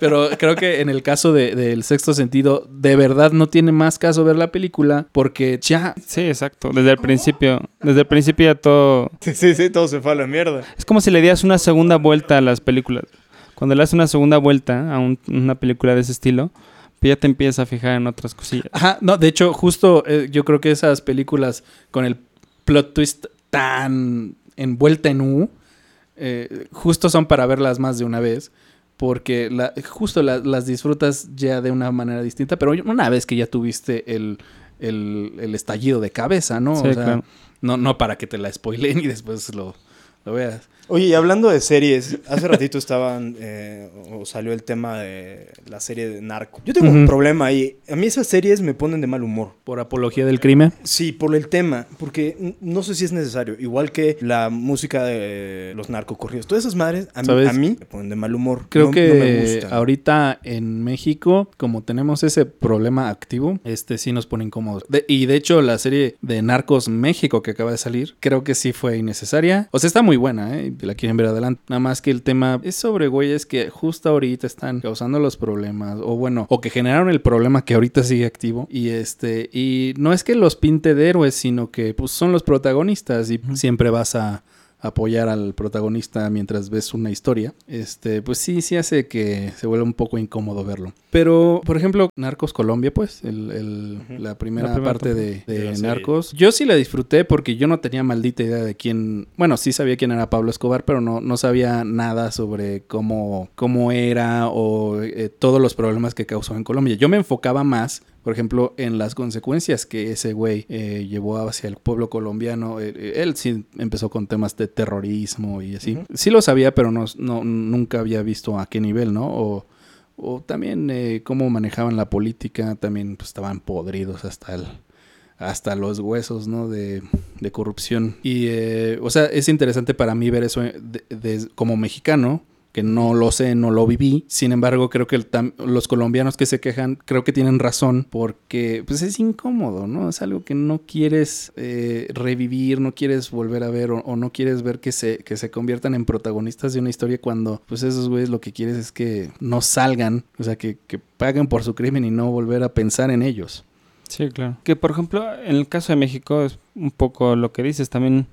Pero creo que en el caso de- del sexto sentido, de verdad no tiene más caso ver la película porque ya... Sí, exacto. Desde el principio. Desde el principio ya todo. Sí, sí, sí, todo se fue a la mierda. Es como si le dieras una segunda vuelta a las películas. Cuando le das una segunda vuelta a un- una película de ese estilo, pues ya te empiezas a fijar en otras cosillas. Ajá, no, de hecho, justo eh, yo creo que esas películas con el plot twist tan envuelta en U, eh, justo son para verlas más de una vez. Porque la- justo la- las disfrutas ya de una manera distinta, pero una vez que ya tuviste el, el- el estallido de cabeza, ¿no? Sí, o sea, claro. no, no para que te la spoilen y después lo, lo veas. Oye, y hablando de series, hace ratito estaban, eh, o salió el tema de la serie de Narco. Yo tengo un problema ahí. A mí esas series me ponen de mal humor. Por apología del crimen. Sí, por el tema, porque no sé si es necesario. Igual que la música de los narcocorridos. Todas esas madres a mí, ¿Sabes? a mí me ponen de mal humor. Creo No- que no me gustan. ahorita en México, como tenemos ese problema activo, este sí nos pone incómodos. De- y de hecho, la serie de Narcos México que acaba de salir, creo que sí fue innecesaria. O sea, está muy buena, ¿eh? Si la quieren ver adelante. Nada más que el tema es sobre güeyes que justo ahorita están causando los problemas. O bueno, o que generaron el problema que ahorita sigue activo. Y este, y no es que los pinte de héroes, sino que pues son los protagonistas y siempre vas a apoyar al protagonista mientras ves una historia, este, pues sí, sí hace que se vuelva un poco incómodo verlo. Pero, por ejemplo, Narcos Colombia, pues, el, el- la primera La primera parte de, de. Narcos, yo sí la disfruté porque yo no tenía maldita idea de quién, bueno, sí sabía quién era Pablo Escobar, pero no, no sabía nada sobre cómo, cómo era o eh, todos los problemas que causó en Colombia. Yo me enfocaba más por ejemplo, en las consecuencias que ese güey eh, llevó hacia el pueblo colombiano. Eh, eh, él sí empezó con temas de terrorismo y así. Sí lo sabía, pero no, no- nunca había visto a qué nivel, ¿no? O, o también eh, cómo manejaban la política, también pues, estaban podridos hasta el hasta los huesos, ¿no? De, de corrupción. Y, eh, o sea, es interesante para mí ver eso eh, de- de- como mexicano, que no lo sé, no lo viví. Sin embargo, creo que los colombianos que se quejan, creo que tienen razón, porque pues es incómodo, ¿no? Es algo que no quieres eh, revivir, no quieres volver a ver o, o no quieres ver que se, que se conviertan en protagonistas de una historia cuando pues esos güeyes lo que quieres es que no salgan, o sea, que, que paguen por su crimen y no volver a pensar en ellos. Sí, claro. Que por ejemplo, en el caso de México es un poco lo que dices. También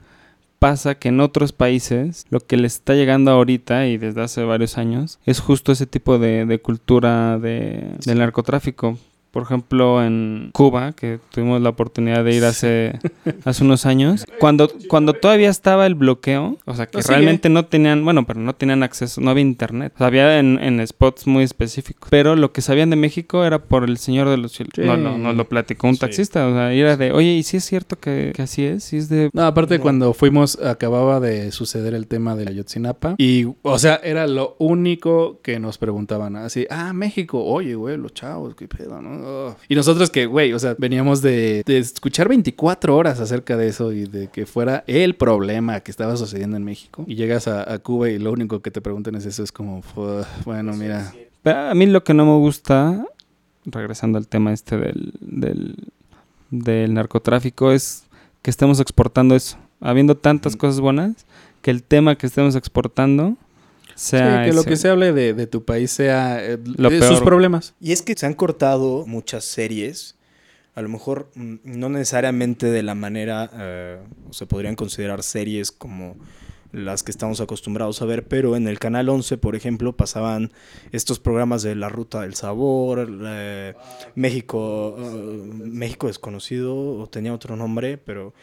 pasa que en otros países lo que les está llegando ahorita y desde hace varios años es justo ese tipo de, de cultura de, del narcotráfico. Por ejemplo, en Cuba, que tuvimos la oportunidad de ir hace, hace unos años, cuando, cuando todavía estaba el bloqueo, o sea, que sigue. realmente no tenían, bueno, pero no tenían acceso, no había internet. O sea, había en, en spots muy específicos. Pero lo que sabían de México era por el Señor de los Cielos. Sí. No, no, nos lo platicó un Sí. taxista, o sea, y era de, oye, ¿y si es cierto que, que así es? ¿Sí es de... No, aparte No. cuando fuimos acababa de suceder el tema de Ayotzinapa y, o sea, era lo único que nos preguntaban, así, ah, México, oye, güey, los chavos, qué pedo, ¿no? Oh. Y nosotros que, güey, o sea, veníamos de, de escuchar 24 horas acerca de eso y de que fuera el problema que estaba sucediendo en México y llegas a, a Cuba y lo único que te preguntan es eso, es como, "Fu- bueno, mira, Pero a mí lo que no me gusta, regresando al tema este del, del, del narcotráfico, es que estemos exportando eso. Habiendo tantas Ujú. cosas buenas, que el tema que estemos exportando sea sí, que lo que se hable de, de tu país sea eh, Lo de peor. sus problemas. Y es que se han cortado muchas series, a lo mejor mm, no necesariamente de la manera, eh, se podrían considerar series como las que estamos acostumbrados a ver, pero en el Canal 11, por ejemplo, pasaban estos programas de La Ruta del Sabor, eh, México, eh, México desconocido, o tenía otro nombre, pero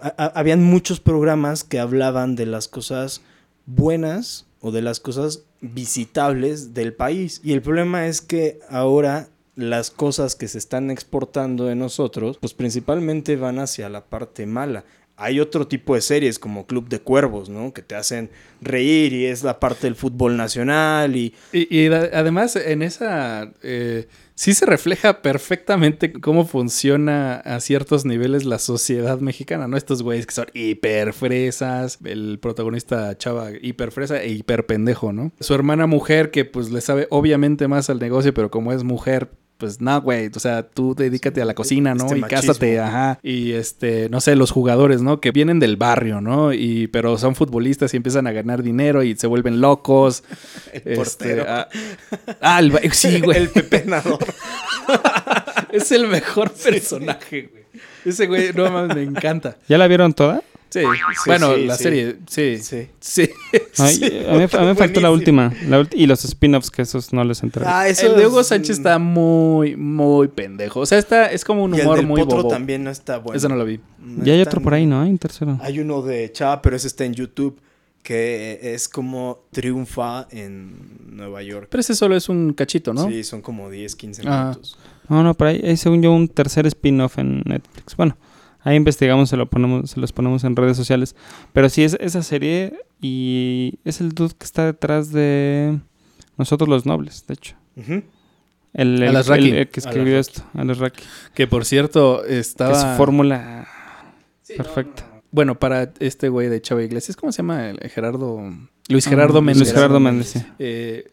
a- a- habían muchos programas que hablaban de las cosas buenas o de las cosas visitables del país. Y el problema es que ahora las cosas que se están exportando de nosotros, pues principalmente van hacia la parte mala. Hay otro tipo de series como Club de Cuervos, ¿no? Que te hacen reír y es la parte del fútbol nacional y Y, además en esa eh, sí se refleja perfectamente cómo funciona a ciertos niveles la sociedad mexicana, ¿no? Estos güeyes que son hiper fresas, el protagonista chava hiper fresa e hiper pendejo, ¿no? Su hermana mujer que pues le sabe obviamente más al negocio, pero como es mujer pues no, güey, o sea, tú dedícate a la cocina, ¿no? Este y machismo. cásate, ajá. Y este, no sé, los jugadores, ¿no? Que vienen del barrio, ¿no? Y pero son futbolistas y empiezan a ganar dinero y se vuelven locos. El Este, portero. ah, ah, el sí, güey. El pepenador. Es el mejor personaje, güey. Ese güey, no mames, me encanta. ¿Ya la vieron toda? Sí, bueno, sí, la sí. serie, sí. Sí. Sí. Ay, a mí, a mí me faltó la última. la y los spin-offs, que esos no les entré. Ah, eso el de Hugo es- Sánchez está muy, muy pendejo. O sea, está, es como un Y el humor del muy potro bobo. también no está bueno. Ese no lo vi. No ya hay otro por ahí, ¿no? Hay un tercero. Hay uno de Chava, pero ese está en YouTube, que es como triunfa en Nueva York. Pero ese solo es un cachito, ¿no? Sí, son como 10, 15 Ah. minutos. No, no, por ahí hay según yo un tercer spin-off en Netflix. Bueno, ahí investigamos, se lo ponemos, se los ponemos en redes sociales. Pero sí es esa serie y es el dude que está detrás de Nosotros los Nobles, de hecho. Ujú. El, el- el- el que escribió esto, Alex Raki. Que por cierto, Que estaba. es fórmula perfecta. Bueno, para este güey de Chava Iglesias, ¿cómo se llama? El Gerardo. Luis Gerardo Ah, Méndez. Luis Gerardo Méndez, sí. Eh,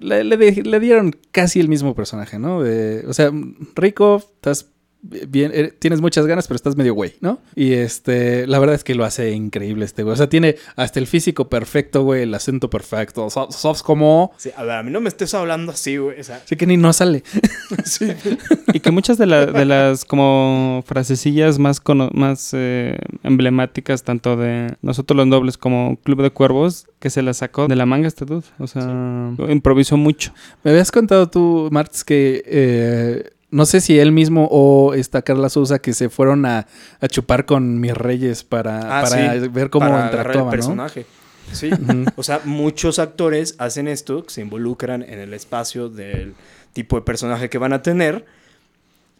le, le de- le dieron casi el mismo personaje, ¿no? De- o sea, rico, estás bien, eh, tienes muchas ganas, pero estás medio güey, ¿no? Y este, la verdad es que lo hace increíble este güey. O sea, tiene hasta el físico perfecto, güey, el acento perfecto. So- Sos como. Sí, a ver, a mí no me estés hablando así, güey. O sea, Sé que ni no sale. sí. Y que muchas de, la- de las como frasecillas más, cono- más eh, emblemáticas, tanto de Nosotros los Nobles como Club de Cuervos, que se las sacó de la manga este dude. O sea, improvisó mucho. Me habías contado tú, Martz, que eh, no sé si él mismo o esta Carla Sousa que se fueron a, a chupar con mis reyes para, Ah, para sí, ver cómo para interactuaban, el ¿no? personaje. Sí. Ujú. O sea, muchos actores hacen esto, se involucran en el espacio del tipo de personaje que van a tener.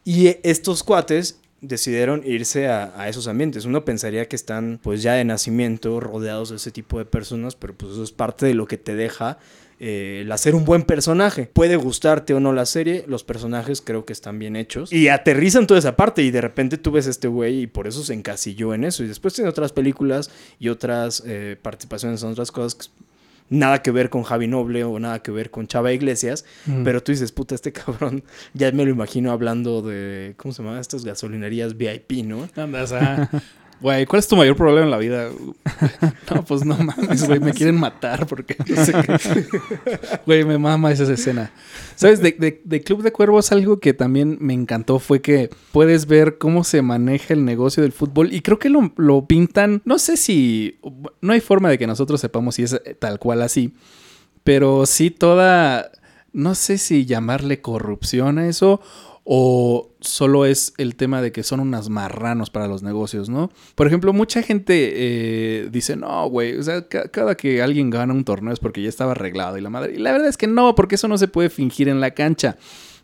Y estos cuates decidieron irse a, a esos ambientes. Uno pensaría que están pues ya de nacimiento rodeados de ese tipo de personas, pero pues eso es parte de lo que te deja eh, el hacer un buen personaje. Puede gustarte o no la serie, los personajes creo que están bien hechos. Y aterrizan toda esa parte y de repente tú ves a este güey y por eso se encasilló en eso. Y después tiene otras películas y otras eh, participaciones en otras cosas que nada que ver con Javi Noble o nada que ver con Chava Iglesias. Pero tú dices, puta, este cabrón, ya me lo imagino hablando de, ¿cómo se llaman estas gasolinerías VIP, no? Andas, ah. Güey, ¿cuál es tu mayor problema en la vida? No, pues no mames, güey, me quieren matar porque no sé qué. Güey, me mama esa escena. ¿Sabes? De, de- de Club de Cuervos, algo que también me encantó fue que puedes ver cómo se maneja el negocio del fútbol y creo que lo, lo pintan, no sé si, no hay forma de que nosotros sepamos si es tal cual así, pero sí toda, no sé si llamarle corrupción a eso o solo es el tema de que son unas marranos para los negocios, ¿no? Por ejemplo, mucha gente eh, dice, no, güey, o sea, ca- cada que alguien gana un torneo es porque ya estaba arreglado y la madre. Y la verdad es que no, porque eso no se puede fingir en la cancha.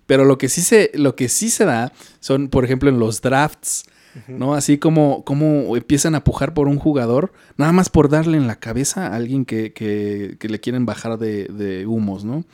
Pero lo que sí se, lo que sí se da son, por ejemplo, en los drafts, ¿no? Así como, como empiezan a pujar por un jugador, nada más por darle en la cabeza a alguien que, que- que le quieren bajar de, de humos, ¿no?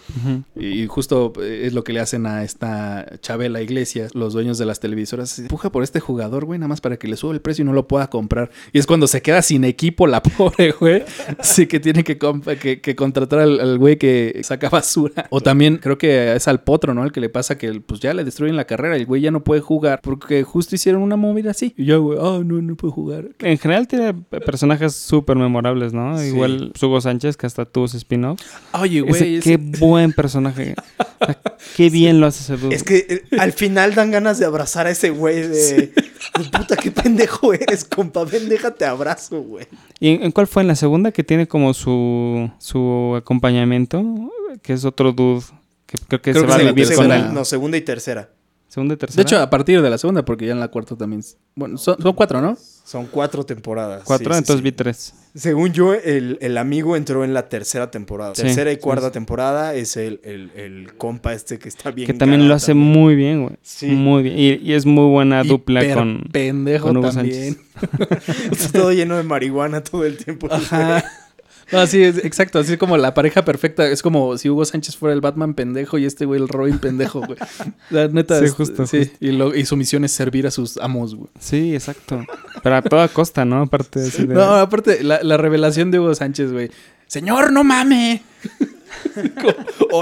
Y justo eh, es lo que le hacen a esta Chabela Iglesias, los dueños de las televisoras. Puja por este jugador, güey, nada más para que le suba el precio y no lo pueda comprar. Y es cuando se queda sin equipo la pobre, güey. Sí que tiene que, que, que contratar al, al güey que saca basura. O también creo que es al potro, ¿no? El que le pasa que pues ya le destruyen la carrera. El güey ya no puede jugar porque justo hicieron una movida así. Y yo, güey, ah, no, no puedo jugar. En general tiene personajes súper memorables, ¿no? Sí. Igual Hugo Sánchez, que hasta tuvo su spin-off. Oye, Ese- güey, Qué ese- buen personaje. O sea, qué bien lo hace ese dude. Es que eh, al final dan ganas de abrazar a ese güey de, de, puta, qué pendejo eres, compa, ven, déjate abrazo, güey. ¿Y en, en cuál fue? En la segunda que tiene como su, su acompañamiento, que es otro dude que creo que Creo se que va a vivir con segunda, tercera. él. No, segunda y tercera. Segunda y De tercera. hecho, a partir de la segunda, porque ya en la cuarta también. Bueno, son, son cuatro, ¿no? Son cuatro temporadas. cuatro, sí, entonces sí. vi tres. Según yo, el, el amigo entró en la tercera temporada. Sí, tercera y cuarta sí. temporada es el, el, el compa este que está bien. Que también lo hace también. muy bien, güey. Sí. Muy bien. Y, y es muy buena dupla Hiper con... pendejo con Hugo también. Está todo lleno de marihuana todo el tiempo. Ajá. No, sí, es- exacto. Así como la pareja perfecta. Es como si Hugo Sánchez fuera el Batman pendejo y este güey el Robin pendejo, güey. La neta. Sí, es- justo, sí. justo. Y, lo- y su misión es servir a sus amos, güey. Sí, exacto. Pero a toda costa, ¿no? Aparte de... así de- No, aparte, la, la revelación de Hugo Sánchez, güey. Señor, no mame.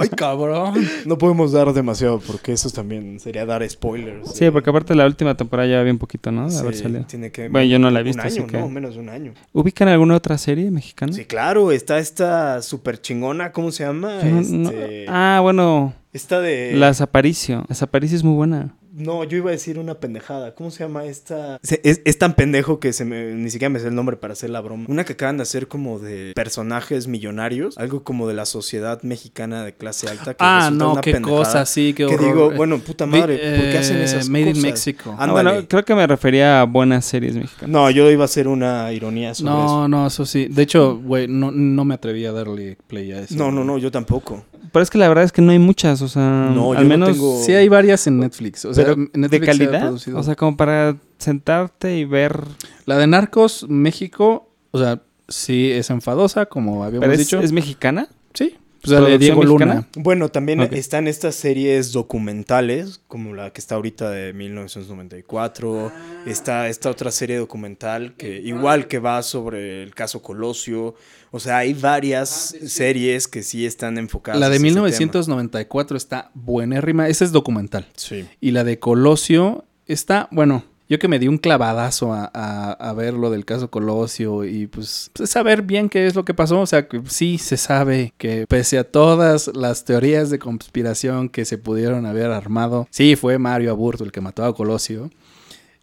¡Ay, cabrón! No podemos dar demasiado porque eso también sería dar spoilers. Sí, porque aparte la última temporada ya bien poquito, ¿no? De haber Sí, salido. tiene que... Bueno, yo no la he un visto, año, así que- no, menos de un año. ¿Ubican alguna otra serie mexicana? Sí, claro, está esta súper chingona, ¿cómo se llama? No, no- Este, Ah, bueno, Esta de... Las Aparicio. Las Aparicio es muy buena. No, yo iba a decir una pendejada. ¿Cómo se llama esta? Se- Es, es tan pendejo que se me, ni siquiera me sé el nombre para hacer la broma. Una que acaban de hacer como de personajes millonarios. Algo como de la sociedad mexicana de clase alta. Que Ah, no, una qué pendejada. cosa, sí, qué Que horror. digo, Eh, bueno, puta madre, ¿por qué hacen eh, esas Made in cosas? Mexico. Ah, bueno, creo que me refería a buenas series mexicanas. No, yo iba a hacer una ironía sobre eso. No, no, eso sí. De hecho, güey, no, no me atreví a darle play a eso. No, no, no, yo tampoco. Pero es que la verdad es que no hay muchas, o sea, No, yo al no menos tengo- Sí hay varias en Netflix. O sea, pero Netflix de calidad, producido- o sea, como para sentarte y ver, la de Narcos México, o sea, sí es enfadosa, como habíamos pero es, dicho. es mexicana. Sí. Pues la de ¿Producción Diego Luna. Bueno, también están estas series documentales, como la que está ahorita de 1994. Está esta otra serie documental que igual que va sobre el caso Colosio. O sea, hay varias series que sí están enfocadas. La de hacia ese 1994 está buenérrima. Esa es documental. Sí. Y la de Colosio está, bueno, yo que me di un clavadazo a, a- ver lo del caso Colosio y pues, pues, saber bien qué es lo que pasó. O sea, que sí se sabe que pese a todas las teorías de conspiración que se pudieron haber armado, sí fue Mario Aburto el que mató a Colosio.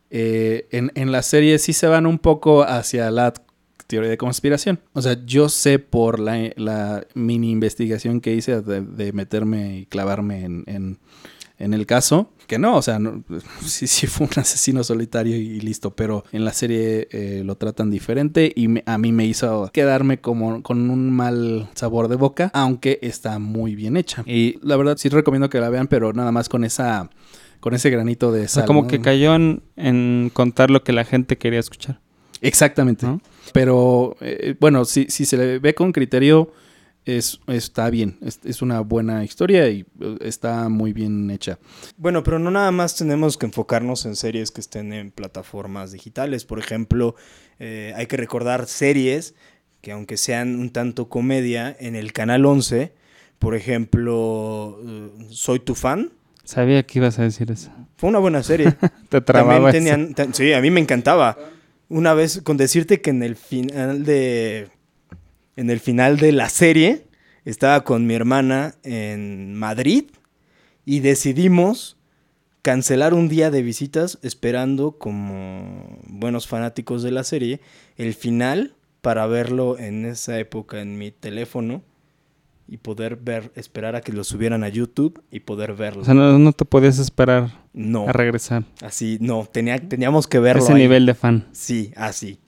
eh, en, en la serie sí se van un poco hacia la teoría de conspiración. O sea, yo sé por la, la mini investigación que hice de, meterme y clavarme en- en el caso, que no, o sea, no- sí, sí fue un asesino solitario y listo, pero en la serie eh, lo tratan diferente y me- a mí me hizo quedarme como con un mal sabor de boca, aunque está muy bien hecha. Y la verdad sí recomiendo que la vean, pero nada más con esa con ese granito de O sea, sal. como ¿no? que cayó en, en contar lo que la gente quería escuchar. Exactamente. ¿no? Pero eh, bueno, si, si se le ve con criterio, es, está bien. Es, es una buena historia y eh, está muy bien hecha. Bueno, pero no nada más tenemos que enfocarnos en series que estén en plataformas digitales. Por ejemplo, eh, hay que recordar series que aunque sean un tanto comedia, en el Canal 11, por ejemplo, eh, Soy tu fan, Sabía que ibas a decir eso. fue una buena serie. Te trababa También eso. tenían, sí, a mí me encantaba. Una vez con decirte que en el final de en el final de la serie estaba con mi hermana en Madrid y decidimos cancelar un día de visitas esperando como buenos fanáticos de la serie el final para verlo en esa época en mi teléfono y poder ver, esperar a que lo subieran a YouTube y poder verlo. O sea, no, no te podías esperar no. a regresar. Así, no, tenía, teníamos que verlo. Ese ahí. nivel de fan. Sí, así.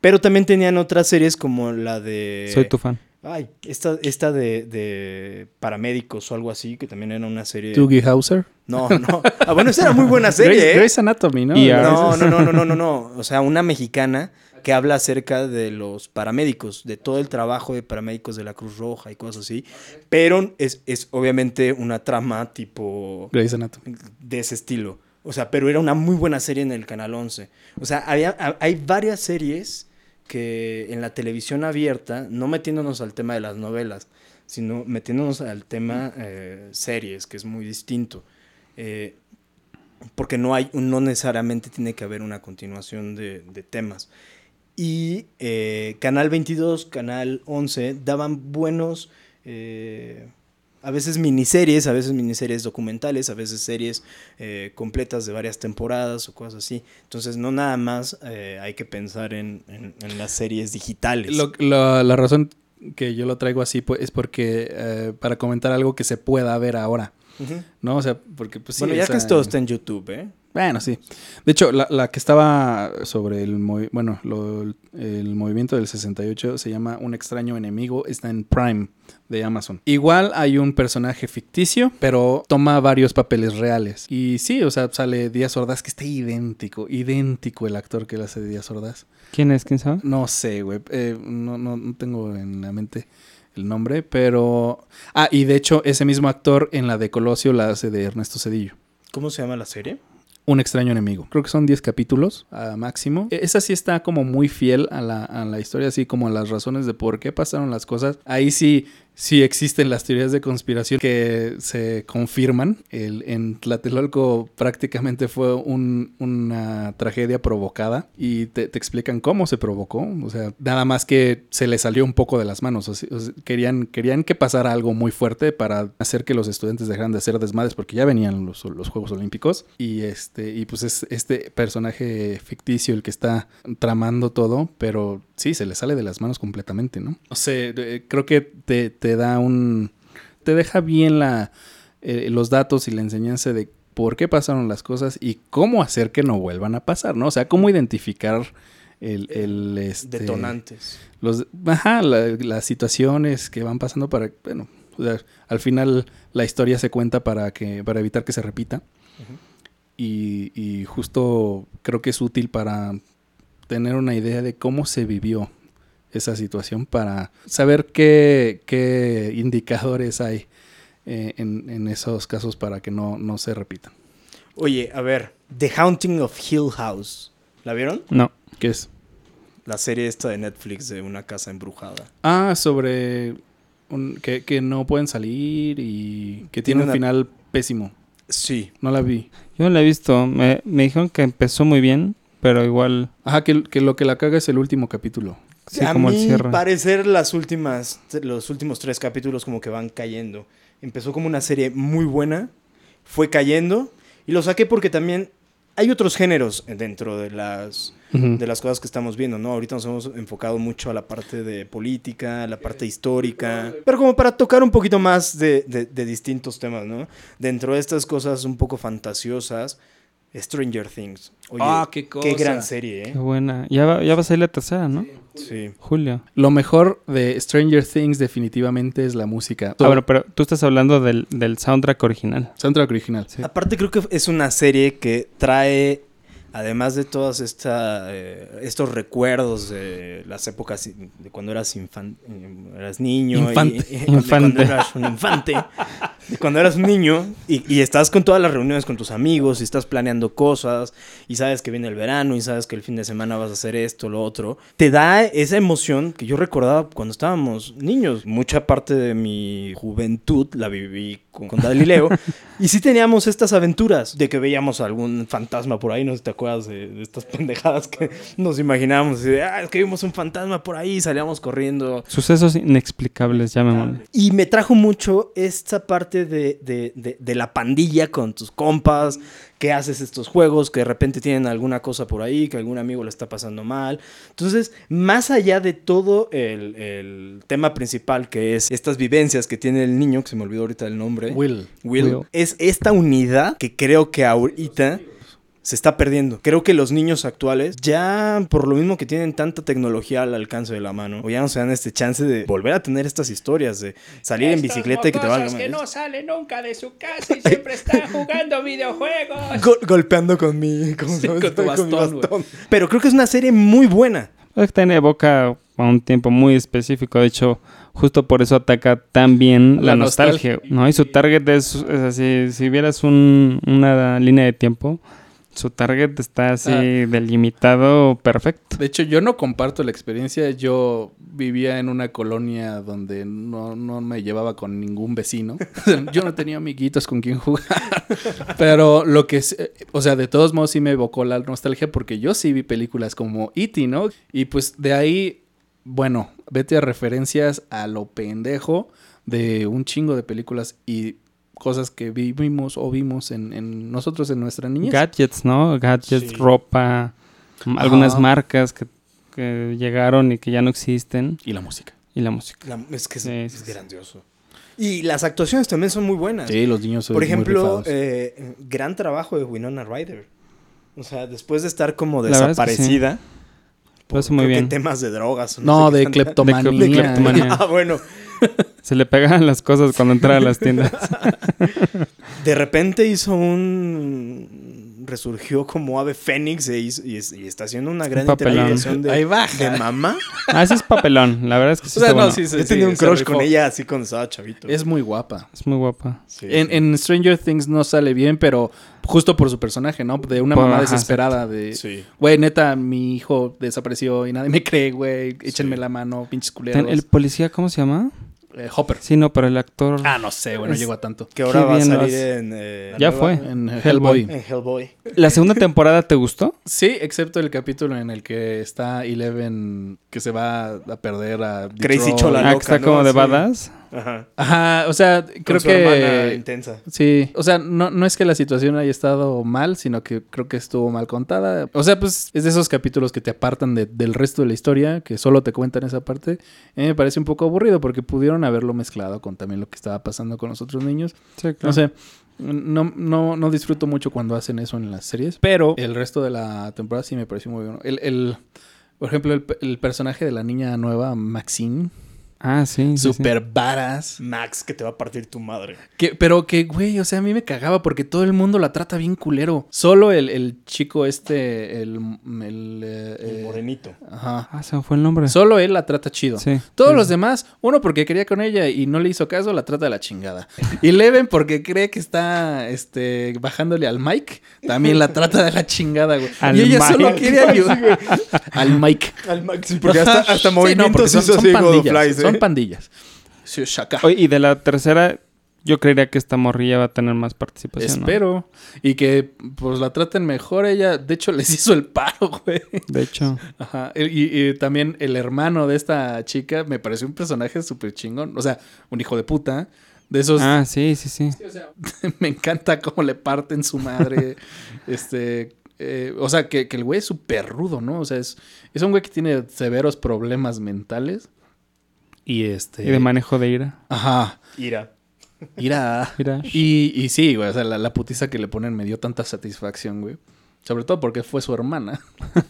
Pero también tenían otras series como la de. Soy tu fan. Ay, esta, esta de, de paramédicos o algo así, que también era una serie. Doogie Hauser. No, no. Ah, bueno, esa era muy buena serie, Grey's, ¿eh? Grey's Anatomy, ¿no? No, no, no, no, no, no, no. O sea, una mexicana que habla acerca de los paramédicos, de todo el trabajo de paramédicos de la Cruz Roja y cosas así. Pero es, es obviamente una trama tipo Grey's Anatomy. de ese estilo. O sea, pero era una muy buena serie en el Canal 11. O sea, había, ha- hay varias series que en la televisión abierta, no metiéndonos al tema de las novelas, sino metiéndonos al tema eh, series, que es muy distinto. Eh, porque no hay, no necesariamente tiene que haber una continuación de, de temas. Y eh, Canal 22, Canal 11 daban buenos, eh, a veces miniseries, a veces miniseries documentales, a veces series eh, completas de varias temporadas o cosas así. Entonces no nada más eh, hay que pensar en, las series digitales. Lo- lo- la razón que yo lo traigo así pues, es porque eh, para comentar algo que se pueda ver ahora, ¿no? O sea, porque pues sí, bueno, ya esa- que esto está en YouTube, ¿eh? Bueno, sí. De hecho, la, la que estaba sobre el, movi- bueno, lo- el movimiento del 68 se llama Un extraño enemigo, está en Prime de Amazon. Igual hay un personaje ficticio, pero toma varios papeles reales. Y sí, o sea, sale Díaz Ordaz, que está idéntico, idéntico el actor que le hace de Díaz Ordaz. ¿Quién es? ¿Quién sabe? No sé, güey, eh, no, no, no tengo en la mente el nombre, pero... Ah, y de hecho, ese mismo actor en la de Colosio la hace de Ernesto Cedillo. ¿Cómo se llama la serie? Un extraño enemigo. Creo que son 10 capítulos a máximo. E- Esa sí está como muy fiel a la, a la historia, así como a las razones de por qué pasaron las cosas. Ahí sí, sí existen las teorías de conspiración que se confirman. El, en Tlatelolco prácticamente fue un- una tragedia provocada y te, explican cómo se provocó. O sea, nada más que se le salió un poco de las manos. Querían, querían que pasara algo muy fuerte para hacer que los estudiantes dejaran de hacer desmadres porque ya venían los, los Juegos Olímpicos. Y este, y pues es este personaje ficticio el que está tramando todo, pero sí, se le sale de las manos completamente, ¿no? O sea, creo que te, te da un... te deja bien la, eh, los datos y la enseñanza de por qué pasaron las cosas y cómo hacer que no vuelvan a pasar, ¿no? O sea, cómo identificar el... el este, Detonantes. los ajá, la- las situaciones que van pasando para bueno o sea, al final la historia se cuenta para que para evitar que se repita y, y justo creo que es útil para tener una idea de cómo se vivió esa situación para saber qué, qué indicadores hay eh, en, en esos casos para que no, no se repitan. Oye, a ver, The Haunting of Hill House. ¿La vieron? No. ¿Qué es? La serie esta de Netflix de una casa embrujada. Ah, sobre un- que, que no pueden salir y que tiene Tiene un una- final pésimo. Sí. No la vi. Yo no la he visto. Me, me dijeron que empezó muy bien, pero igual, Ajá, que, que lo que la caga es el último capítulo. sí, a como el mí cierre. parecer las últimas, los últimos tres capítulos como que van cayendo. Empezó como una serie muy buena, fue cayendo y lo saqué porque también hay otros géneros dentro de las de las cosas que estamos viendo, ¿no? Ahorita nos hemos enfocado mucho a la parte de política, a la parte histórica, pero como para tocar un poquito más de, de- de distintos temas, ¿no? Dentro de estas cosas un poco fantasiosas, Stranger Things. Oye, Ah, qué cosa. gran serie, Qué ¿eh? buena. Ya va, ya va a salir la tercera, ¿no? Sí. Julio. Lo mejor de Stranger Things definitivamente es la música. Ah, bueno, pero tú estás hablando del, del soundtrack original. Soundtrack original. Sí. Aparte creo que es una serie que trae, además de todos eh, estos recuerdos de las épocas de cuando eras infan- eh, eras niño, Infante. y- cuando- Infante. cuando eras un infante, de cuando eras un niño y, y estás con todas las reuniones con tus amigos y estás planeando cosas y sabes que viene el verano y sabes que el fin de semana vas a hacer esto, lo otro, te da esa emoción que yo recordaba cuando estábamos niños. Mucha parte de mi juventud la viví con, con Galileo y sí teníamos estas aventuras de que veíamos algún fantasma por ahí, no te acuerdas de, de estas pendejadas que nos imaginábamos, de, ah, es que vimos un fantasma por ahí y salíamos corriendo. Sucesos inexplicables, llamémosle. Y me trajo mucho esta parte de, de- de- de la pandilla con tus compas, que haces estos juegos, que de repente tienen alguna cosa por ahí, que algún amigo le está pasando mal. Entonces, más allá de todo el, el tema principal, que es estas vivencias que tiene el niño, que se me olvidó ahorita el nombre, Will. Will, Will. es esta unidad que creo que ahorita se está perdiendo. Creo que los niños actuales, ya por lo mismo que tienen tanta tecnología al alcance de la mano, o ya no se dan este chance de volver a tener estas historias de salir en Estos bicicleta y que te valga que no salen nunca de su casa y siempre están jugando videojuegos. Gol- golpeando con mi, ¿cómo se llama? con tu mi bastón. Pero creo que es una serie muy buena. Tiene evoca a un tiempo muy específico. De hecho, justo por eso ataca tan bien la, La nostalgia. ¿no? Y su target es, es así. Si vieras un- una línea de tiempo, su target está así Ah. delimitado perfecto. De hecho, yo no comparto la experiencia. Yo vivía en una colonia donde no, no me llevaba con ningún vecino. yo no tenía amiguitos con quien jugar. Pero lo que... es- eh, O sea, de todos modos sí me evocó la nostalgia porque yo sí vi películas como E.T., ¿no? Y pues de ahí, bueno, vete a referencias a lo pendejo de un chingo de películas y cosas que vivimos o vimos en, en nosotros en nuestra niñez. Gadgets, ¿no? Gadgets, Sí. ropa, algunas Ajá. marcas que, que llegaron y que ya no existen. Y la música. Y la música. La- es que es, Sí, grandioso. Y las actuaciones también son muy buenas. Sí, los niños son Por muy ejemplo, eh, gran trabajo de Winona Ryder. O sea, después de estar como desaparecida. Lo hace muy creo que bien. temas de drogas. No, sé qué de tanta- cleptomanía. De cleptomanía. Ah, bueno. Se le pegaban las cosas cuando entraba a las tiendas. De repente hizo un. Resurgió como ave fénix e hizo- y, es- y está haciendo una gran papelón. interpretación de, Ahí baja. de mamá. Ah, ese es papelón. La verdad es que sí O sea, está no, bueno. sí, sí, Yo sí, tenía un crush con ella así cuando estaba chavito. Es muy guapa. Es muy guapa. Sí, En, Stranger Things no sale bien, pero justo por su personaje, ¿no? De una Por- mamá ajá, desesperada de... Sí. Güey, neta, mi hijo desapareció y nadie me cree, güey. Échenme Sí. la mano, pinches culeros. ¿El policía cómo se llama? Eh, Hopper. Sí, no, pero el actor... Ah, no sé, bueno, Es- llegó a tanto. Que ahora va a salir hace. en... eh, la Ya nueva- fue. En Hellboy. Hellboy. En Hellboy. ¿La segunda temporada te gustó? Sí, excepto el capítulo en el que está Eleven que se va a perder a Crazy Detroit. Chola ah, loca, que está ¿no? como de Sí. badass. Ajá. Ajá, o sea, creo Con su hermana que intensa. sí, o sea, no, no es que la situación haya estado mal, sino que creo que estuvo mal contada. O sea, pues es de esos capítulos que te apartan de- del resto de la historia, que solo te cuentan esa parte. A mí me parece un poco aburrido porque pudieron haberlo mezclado con también lo que estaba pasando con los otros niños. Sí, claro. No sé. No, no, no disfruto mucho cuando hacen eso en las series, pero el resto de la temporada sí me pareció muy bueno. El, el- por ejemplo, el, el personaje de la niña nueva, Maxine, Ah, sí. sí, sí. super varas. Max, que te va a partir tu madre. Que, pero que, güey, o sea, a mí me cagaba porque todo el mundo la trata bien culero. Solo el, el chico este, el... el, eh, El eh, morenito. Ajá. Ah, se me fue el nombre. Solo él la trata chido. Sí. Todos Sí, los demás, uno porque quería con ella y no le hizo caso, la trata de la chingada. Y Leven porque cree que está este, bajándole al Mike, también la trata de la chingada, güey. Al y ella Mike. solo quiere ayudar. al Mike. Al Max, porque hasta, hasta Sí, no, movimientos porque son, hizo son of pandillas. Flies, ¿eh? Son pandillas. Sí, Shaka. Oye, y de la tercera, yo creería que esta morrilla va a tener más participación. ¿no? Espero. Y que pues la traten mejor. Ella, de hecho, les hizo el paro, güey. De hecho. Ajá. Y también el hermano de esta chica me pareció un personaje súper chingón. O sea, un hijo de puta. De esos. Ah, sí, sí, sí. me encanta cómo le parten su madre. este. eh, o sea, que, que el güey es súper rudo, ¿no? O sea, es, es un güey que tiene severos problemas mentales. Y este. Y de manejo de ira. Ajá. Ira. Ira. Ira. Y, y sí, güey. O sea, la, la putiza que le ponen me dio tanta satisfacción, güey. Sobre todo porque fue su hermana.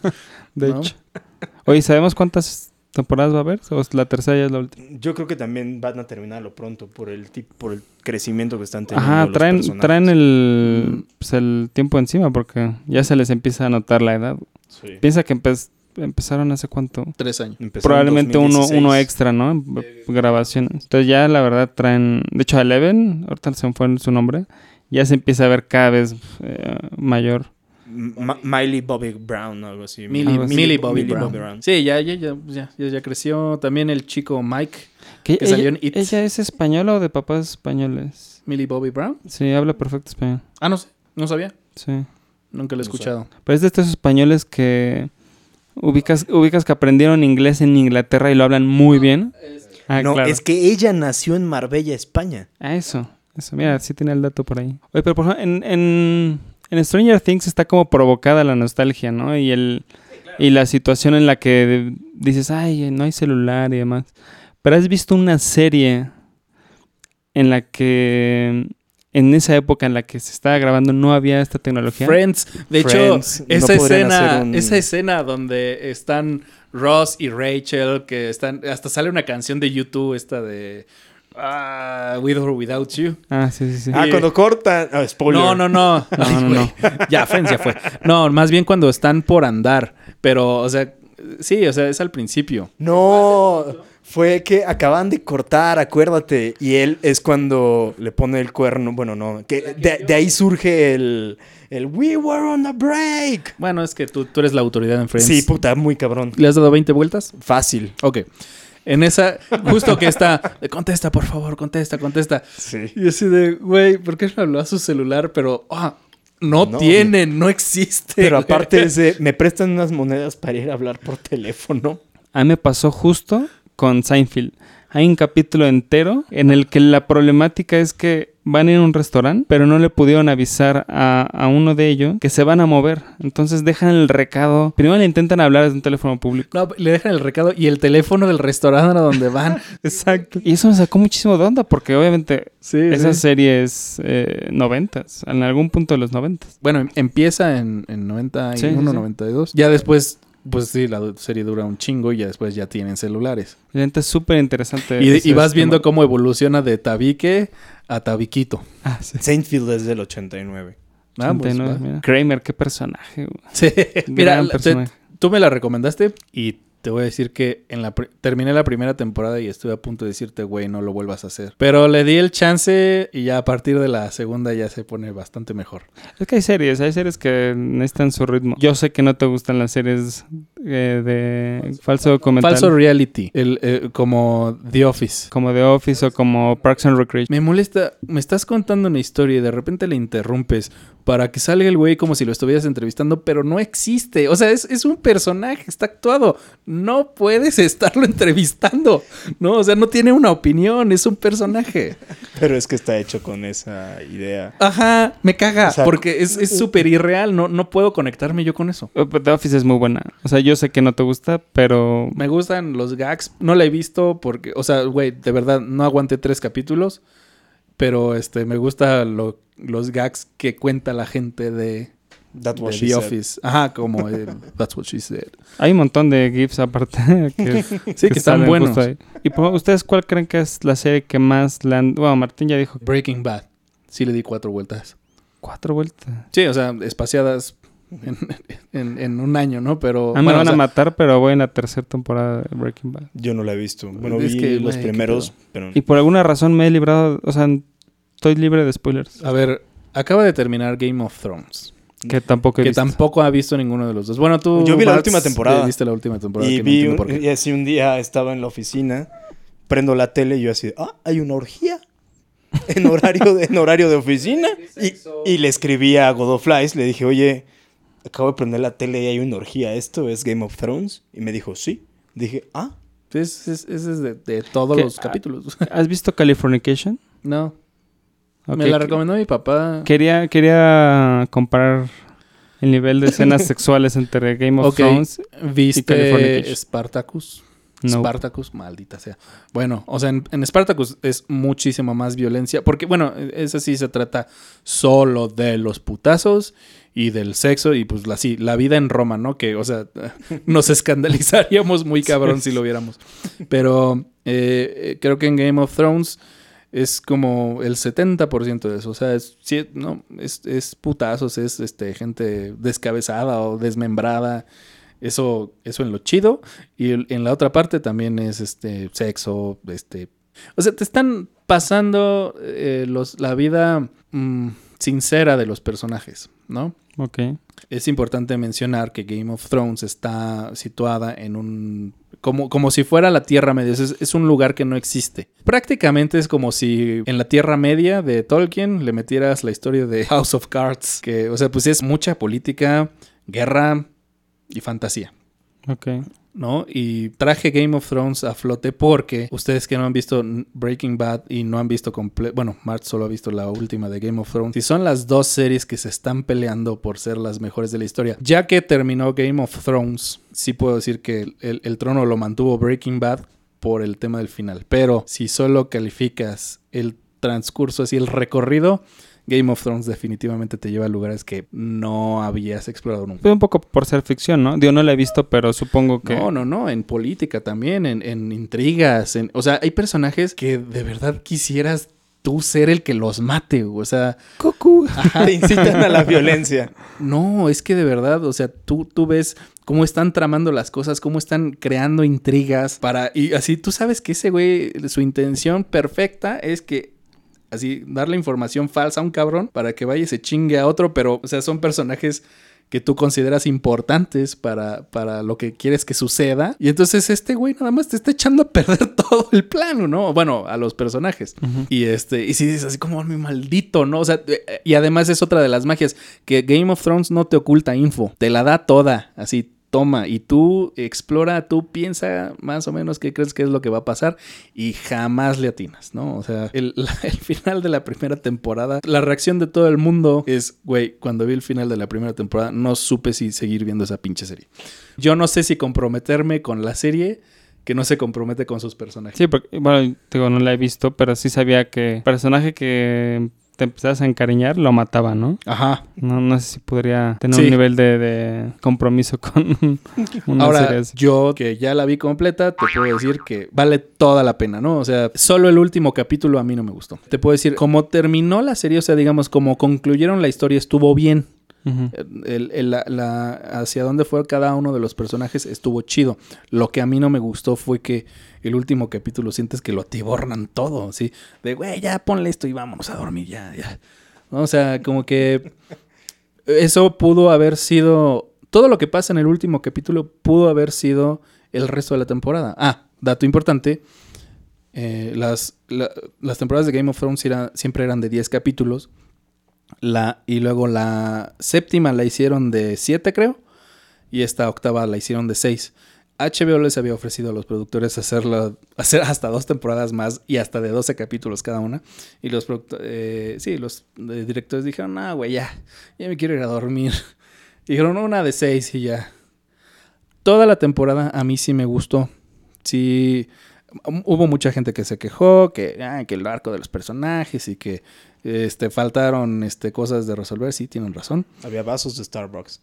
De ¿no? hecho. Oye, ¿sabemos cuántas temporadas va a haber? ¿O la tercera ya es la última? Yo creo que también van a terminarlo pronto por el tip, por el crecimiento que están teniendo Ajá, los traen, personajes. traen el, pues, el tiempo encima porque ya se les empieza a notar la edad. Sí. Piensa que empe- empezaron hace cuánto. Tres años. Probablemente uno, 2016. uno extra, ¿no? En Grabaciones. Entonces ya la verdad traen... De hecho, Eleven, ahorita se me fue su nombre, ya se empieza a ver cada vez eh, mayor. Ma- Miley Bobby Brown o algo así. Millie. Millie Bobby, Millie Brown. Brown. Sí, ya, ya, ya, ya, ya, ya creció. También el chico Mike, Que ella, salió en It. ¿Ella es española o de papás españoles? Millie Bobby Brown. Sí, habla perfecto español. Ah, no sé, no sabía. Sí. Nunca lo he No sé. escuchado. Pero es de estos españoles que ubicas, ubicas que aprendieron inglés en Inglaterra y lo hablan muy bien. Ah, no, claro. es que ella nació en Marbella, España. Ah, eso. Eso, mira, sí tiene el dato por ahí. Oye, pero por ejemplo, en, en, en Stranger Things está como provocada la nostalgia, ¿no? Y el y la situación en la que dices, ay, no hay celular y demás. Pero has visto una serie en la que en esa época en la que se estaba grabando no había esta tecnología. Friends. De Friends. hecho, No esa escena, un- esa escena donde están Ross y Rachel, que están, hasta sale una canción de YouTube esta de ah, With or Without You. Ah, sí, sí, sí. Ah, cuando cortan. Ah, spoiler. No, no, no. No, no, no. Ya, Friends ya fue. No, más bien cuando están por andar. Pero, o sea, sí, o sea, es al principio. No, fue que acaban de cortar, acuérdate. Y él es cuando le pone el cuerno. Bueno, no. Que de, de ahí surge el, el We were on a break. Bueno, es que tú, tú eres la autoridad en Friends. Sí, puta, muy cabrón. ¿Le has dado 20 vueltas? Fácil. Ok. En esa, justo que está, de, contesta, por favor, contesta, contesta. Sí. Y así de, güey, ¿por qué no habló a su celular? Pero, ah, no, No, tiene, no existe. Pero güey. aparte es de, me prestan unas monedas para ir a hablar por teléfono. A mí me pasó justo con Seinfeld. Hay un capítulo entero en el que la problemática es que van a ir a un restaurante, pero no le pudieron avisar a, a uno de ellos que se van a mover. Entonces dejan el recado. Primero le intentan hablar desde un teléfono público. No, le dejan el recado y el teléfono del restaurante a donde van. Exacto. Y eso me sacó muchísimo de onda porque obviamente Sí, esa sí. serie es eh, noventas, en algún punto de los noventas. Bueno, empieza en, en 91, Sí, sí, sí. 92. Ya después, pues sí, la serie dura un chingo y ya después ya tienen celulares. Realmente es súper interesante. Y, y vas viendo cómo evoluciona de tabique a tabiquito. Ah, sí. Seinfeld es del 89. Ah, pues, 89, va. mira. Kramer, qué personaje. güey. Sí. Mira, Gran la- personaje. te- tú me la recomendaste y te voy a decir que en la terminé la primera temporada y estuve a punto de decirte, güey, no lo vuelvas a hacer. Pero le di el chance y ya a partir de la segunda ya se pone bastante mejor. Es que hay series, hay series que necesitan su ritmo. Yo sé que no te gustan las series eh, de falso documental. Falso reality, el, eh, como The Office. como The Office o como Parks and Recreation. Me molesta, me estás contando una historia y de repente le interrumpes para que salga el güey como si lo estuvieras entrevistando, pero no existe. O sea, es, es un personaje, está actuado. No puedes estarlo entrevistando. No, o sea, no tiene una opinión, es un personaje. Pero es que está hecho con esa idea. Ajá, me caga, O sea, porque es es súper irreal, no, no puedo conectarme yo con eso. Eh, The Office es muy buena. O sea, yo sé que no te gusta, pero Me gustan los gags, no la he visto porque, o sea, güey, de verdad, no aguanté tres capítulos, pero este, me gusta lo- los gags que cuenta la gente de, That's de what she The said. Office. Ajá, como el That's What She Said. hay un montón de GIFs aparte que, Sí, que están buenos. ahí. ¿Y por- ustedes cuál creen que es la serie que más le han... Bueno, Martín ya dijo que Breaking Bad. Sí le di cuatro vueltas. cuatro vueltas. Sí, o sea, espaciadas en, en- en un año, ¿no? Pero... A mí me bueno, van o a matar, pero voy en la tercera temporada de Breaking Bad. Yo no la he visto. Bueno, Es vi que, los primeros, pero... Y por alguna razón me he librado... O sea, estoy libre de spoilers. A ver, acaba de terminar Game of Thrones. Que tampoco he Que visto. tampoco ha visto ninguno de los dos. Bueno, tú... Yo vi la Bats, última temporada. Viste la última temporada. Y que no vi, entiendo un- por qué. y así un día estaba en la oficina, prendo la tele y yo así, ah, hay una orgía en horario de, en horario de oficina. Y, y le escribí a Godoflies, le dije, oye, acabo de prender la tele y hay una orgía, ¿esto es Game of Thrones? Y me dijo, sí. Dije, ah, Es, es, es de, de todos los capítulos. ¿Has visto Californication? no. Me la recomendó mi papá. Quería, quería comparar el nivel de escenas sexuales entre Game of Ok. Thrones. y ¿Viste Californication. Spartacus? No. Spartacus, maldita sea. Bueno, o sea, en, en Spartacus es muchísima más violencia. Porque, bueno, esa sí se trata solo de los putazos y del sexo. Y pues la, sí, la vida en Roma, ¿no? Que, o sea, nos escandalizaríamos muy cabrón si lo viéramos. Pero eh, eh, creo que en Game of Thrones es como el 70% de eso. O sea, es, no, es, es putazos, es este, gente descabezada o desmembrada. Eso, eso en lo chido. Y en la otra parte también es este sexo, este. O sea, te están pasando eh, los, la vida mm, sincera de los personajes, ¿no? Ok. Es importante mencionar que Game of Thrones está situada en un... Como, como si fuera la Tierra Media. Es, un lugar que no existe. Prácticamente es como si en la Tierra Media de Tolkien le metieras la historia de House of Cards. Que, o sea, pues es mucha política, guerra y fantasía. Ok. ¿No? Y traje Game of Thrones a flote porque ustedes que no han visto Breaking Bad y no han visto comple bueno, Mart solo ha visto la última de Game of Thrones, si son las dos series que se están peleando por ser las mejores de la historia, ya que terminó Game of Thrones, sí puedo decir que el, el- el trono lo mantuvo Breaking Bad por el tema del final, pero si solo calificas el transcurso así, el recorrido, Game of Thrones definitivamente te lleva a lugares que no habías explorado nunca. Fue un poco por ser ficción, ¿no? Digo, no la he visto, pero supongo que... No, no, no, en política también, en, en intrigas, en, o sea, hay personajes que de verdad quisieras tú ser el que los mate, o sea, Goku. Te incitan a la violencia. no, es que de verdad, o sea, tú, tú ves cómo están tramando las cosas, cómo están creando intrigas para, y así tú sabes que ese güey, su intención perfecta es que así darle información falsa a un cabrón para que vaya y se chingue a otro, pero, o sea, son personajes que tú consideras importantes para, para lo que quieres que suceda. Y entonces este güey nada más te está echando a perder todo el plano, ¿no? Bueno, a los personajes. Y este, y si dices así como mi maldito, ¿no? O sea, eh, y además es otra de las magias, que Game of Thrones no te oculta info, te la da toda, así toma, y tú explora, tú piensa más o menos qué crees que es lo que va a pasar, y jamás le atinas, ¿no? O sea, el, final de la primera temporada, la reacción de todo el mundo es, güey, cuando vi el final de la primera temporada, no supe si seguir viendo esa pinche serie. Yo no sé si comprometerme con la serie que no se compromete con sus personajes. Sí, porque, bueno, digo, no la he visto, pero sí sabía que personaje que te empezabas a encariñar lo mataba, ¿no? Ajá. No, no sé si podría tener Sí. un nivel de, de compromiso con una serie Ahora, así. yo que ya la vi completa, te puedo decir que vale toda la pena, ¿no? O sea, solo el último capítulo a mí no me gustó. Te puedo decir, como terminó la serie, o sea, digamos, como concluyeron la historia, estuvo bien. La- hacia dónde fue cada uno de los personajes estuvo chido. Lo que a mí no me gustó fue que el último capítulo sientes que lo atibornan todo, ¿sí? De, güey, ya ponle esto y vámonos a dormir, ya, ya. O sea, como que eso pudo haber sido todo lo que pasa en el último capítulo pudo haber sido el resto de la temporada. Ah, dato importante. eh, las, la- las temporadas de Game of Thrones siempre eran de 10 capítulos. La, y luego la séptima la hicieron de 7, creo. Y esta octava la hicieron de 6. HBO les había ofrecido a los productores hacerla, hacer hasta dos temporadas más y hasta de 12 capítulos cada una. Y los eh, sí, los eh, directores dijeron, ah, güey, ya, ya me quiero ir a dormir. Dijeron una de 6 y ya. Toda la temporada a mí sí me gustó. Sí, hubo mucha gente que se quejó, que, ah, que el arco de los personajes y que este, faltaron este, cosas de resolver. Sí, tienen razón. Había vasos de Starbucks.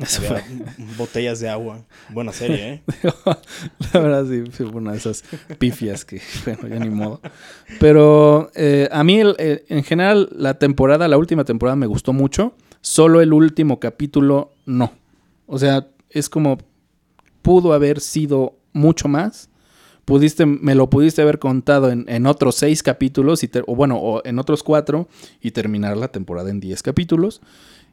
Eso Había botellas de agua. Buena serie, ¿eh? La verdad sí, fue una de esas pifias que, bueno, ya ni modo. Pero eh, a mí, el- el- en general, la temporada, la última temporada me gustó mucho. Solo el último capítulo, no. O sea, es como pudo haber sido mucho más. Pudiste, me lo pudiste haber contado en, en otros seis capítulos, y o bueno, o en otros cuatro, y terminar la temporada en diez capítulos.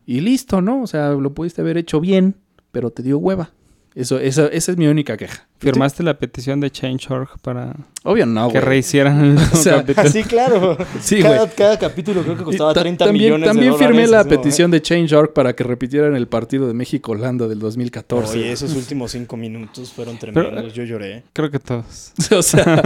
Y listo, ¿no? O sea, lo pudiste haber hecho bien, pero te dio hueva. Eso, esa, esa es mi única queja. ¿Firmaste la petición de Change.org para Obvio no, que güey. rehicieran el O sea, capítulo? Sí, claro. Sí, cada, cada capítulo creo que costaba Y ta- 30 también, millones También de firmé dólares, la ¿no? petición de Change.org para que repitieran el partido de México-Holanda del 2014. Oye, esos últimos cinco minutos fueron tremendos. Yo lloré. Creo que todos. o sea,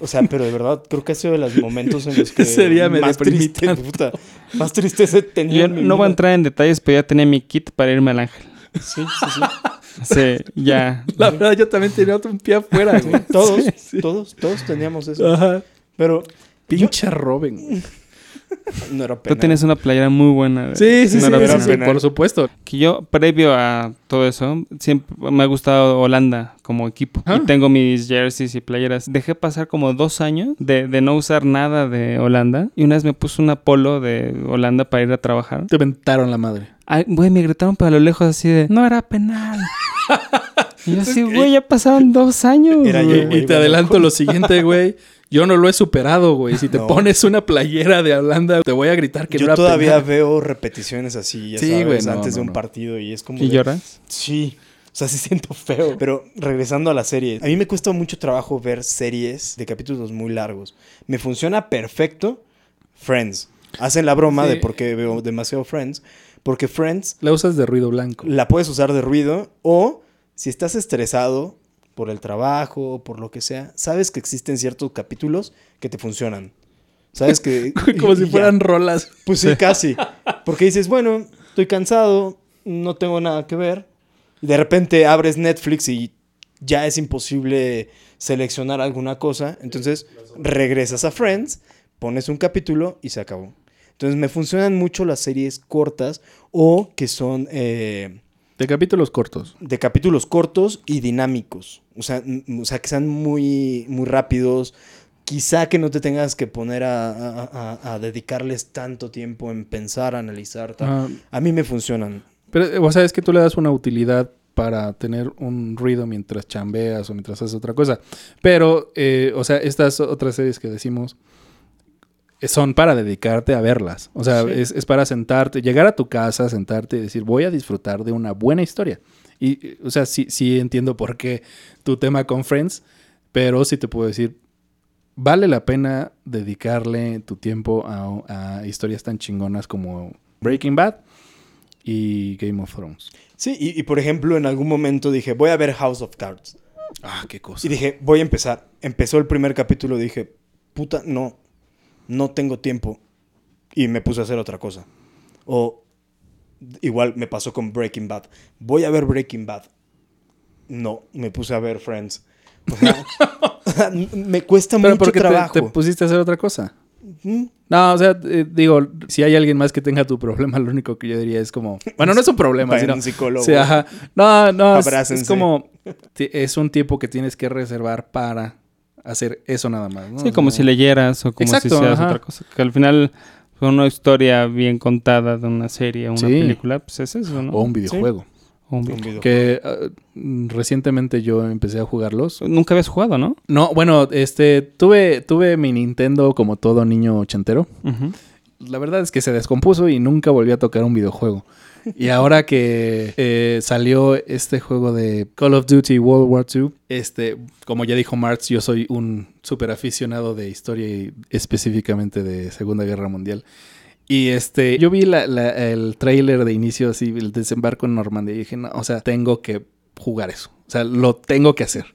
O sea, pero de verdad, creo que ha sido de los momentos en los que Ese día me más triste, tanto. puta, más tristeza tenido Yo no voy a vida. entrar en detalles, pero ya tenía mi kit para irme al ángel. Sí, sí, sí. Sí, ya. la verdad yo también tenía otro pie afuera, güey. Todos, Sí, sí. todos, todos teníamos eso. Ajá. Pero Pinche Robin. no era pena. Tú tienes una playera muy buena. Sí, sí, no sí, era por supuesto. Que yo, previo a todo eso, siempre me ha gustado Holanda como equipo. Ah. Y tengo mis jerseys y playeras. Dejé pasar como dos años de, de no usar nada de Holanda. Y una vez me puse una polo de Holanda para ir a trabajar. Te ventaron la madre. Güey, me gritaron para lo lejos así de, no era penal. y yo así, güey, ya pasaron dos años. Era yo, güey". güey. Y te adelanto lo siguiente, güey. Yo no lo he superado, güey. Si te No. pones una playera de Holanda, te voy a gritar que Yo no era todavía penal. veo repeticiones así, ya Sí, sabes, güey, no, antes de un no. partido y es como... ¿Y de- lloras? Sí. O sea, sí siento feo. Pero regresando a la serie, a mí me cuesta mucho trabajo ver series de capítulos muy largos. Me funciona perfecto Friends. Hacen la broma Sí. de por qué veo demasiado Friends. Porque Friends La usas de ruido blanco. la puedes usar de ruido o si estás estresado por el trabajo por lo que sea, sabes que existen ciertos capítulos que te funcionan. Sabes que... Como y si ya. fueran rolas. Pues sí, casi. Porque dices, bueno, estoy cansado, no tengo nada que ver. Y de repente abres Netflix y ya es imposible seleccionar alguna cosa. Entonces regresas a Friends, pones un capítulo y se acabó. Entonces me funcionan mucho las series cortas o que son eh, De capítulos cortos. de capítulos cortos y dinámicos. O sea, o sea, que sean muy, muy rápidos. Quizá que no te tengas que poner a, a- a- a dedicarles tanto tiempo en pensar, analizar. tal. Ah, A mí me funcionan. pero, eh, o sea, es que tú le das una utilidad para tener un ruido mientras chambeas o mientras haces otra cosa. Pero, eh, o sea, estas otras series que decimos son para dedicarte a verlas. O sea, Sí. es, es para sentarte, llegar a tu casa, sentarte y decir, voy a disfrutar de una buena historia. Y, o sea, sí, sí entiendo por qué tu tema con Friends, pero sí te puedo decir, vale la pena dedicarle tu tiempo a, a historias tan chingonas como Breaking Bad y Game of Thrones. Sí, y, y por ejemplo, en algún momento dije, voy a ver House of Cards. Ah, qué cosa. Y dije, voy a empezar. Empezó el primer capítulo, dije, puta, no, no tengo tiempo. Y me puse a hacer otra cosa. O igual me pasó con Breaking Bad. Voy a ver Breaking Bad. No, me puse a ver Friends. O sea, me cuesta Pero mucho porque te- trabajo. Te, pusiste a hacer otra cosa. Mm, No, o sea, eh, digo, si hay alguien más que tenga tu problema, lo único que yo diría es como, bueno, no es un problema, sino, un psicólogo. no, no, es, como, es un tiempo que tienes que reservar para hacer eso nada más. ¿no? Sí, O como sea, si leyeras o como Exacto, si ajá. otra cosa. Que al final, fue una historia bien contada de una serie, una Sí. película, pues es eso, ¿no? O un videojuego. O un Un video. video. Que mm, recientemente yo empecé a jugarlos. Nunca habías jugado, ¿no? No, bueno, este, tuve, tuve mi Nintendo como todo niño ochentero. La verdad es que se descompuso y nunca volví a tocar un videojuego. Y ahora que eh, salió este juego de Call of Duty World War II, este, como ya dijo Marx, yo soy un súper aficionado de historia y específicamente de Segunda Guerra Mundial. Y este, yo vi la- la- el tráiler de inicio, así, el desembarco en Normandía, y dije, no, o sea, tengo que jugar eso. O sea, lo tengo que hacer.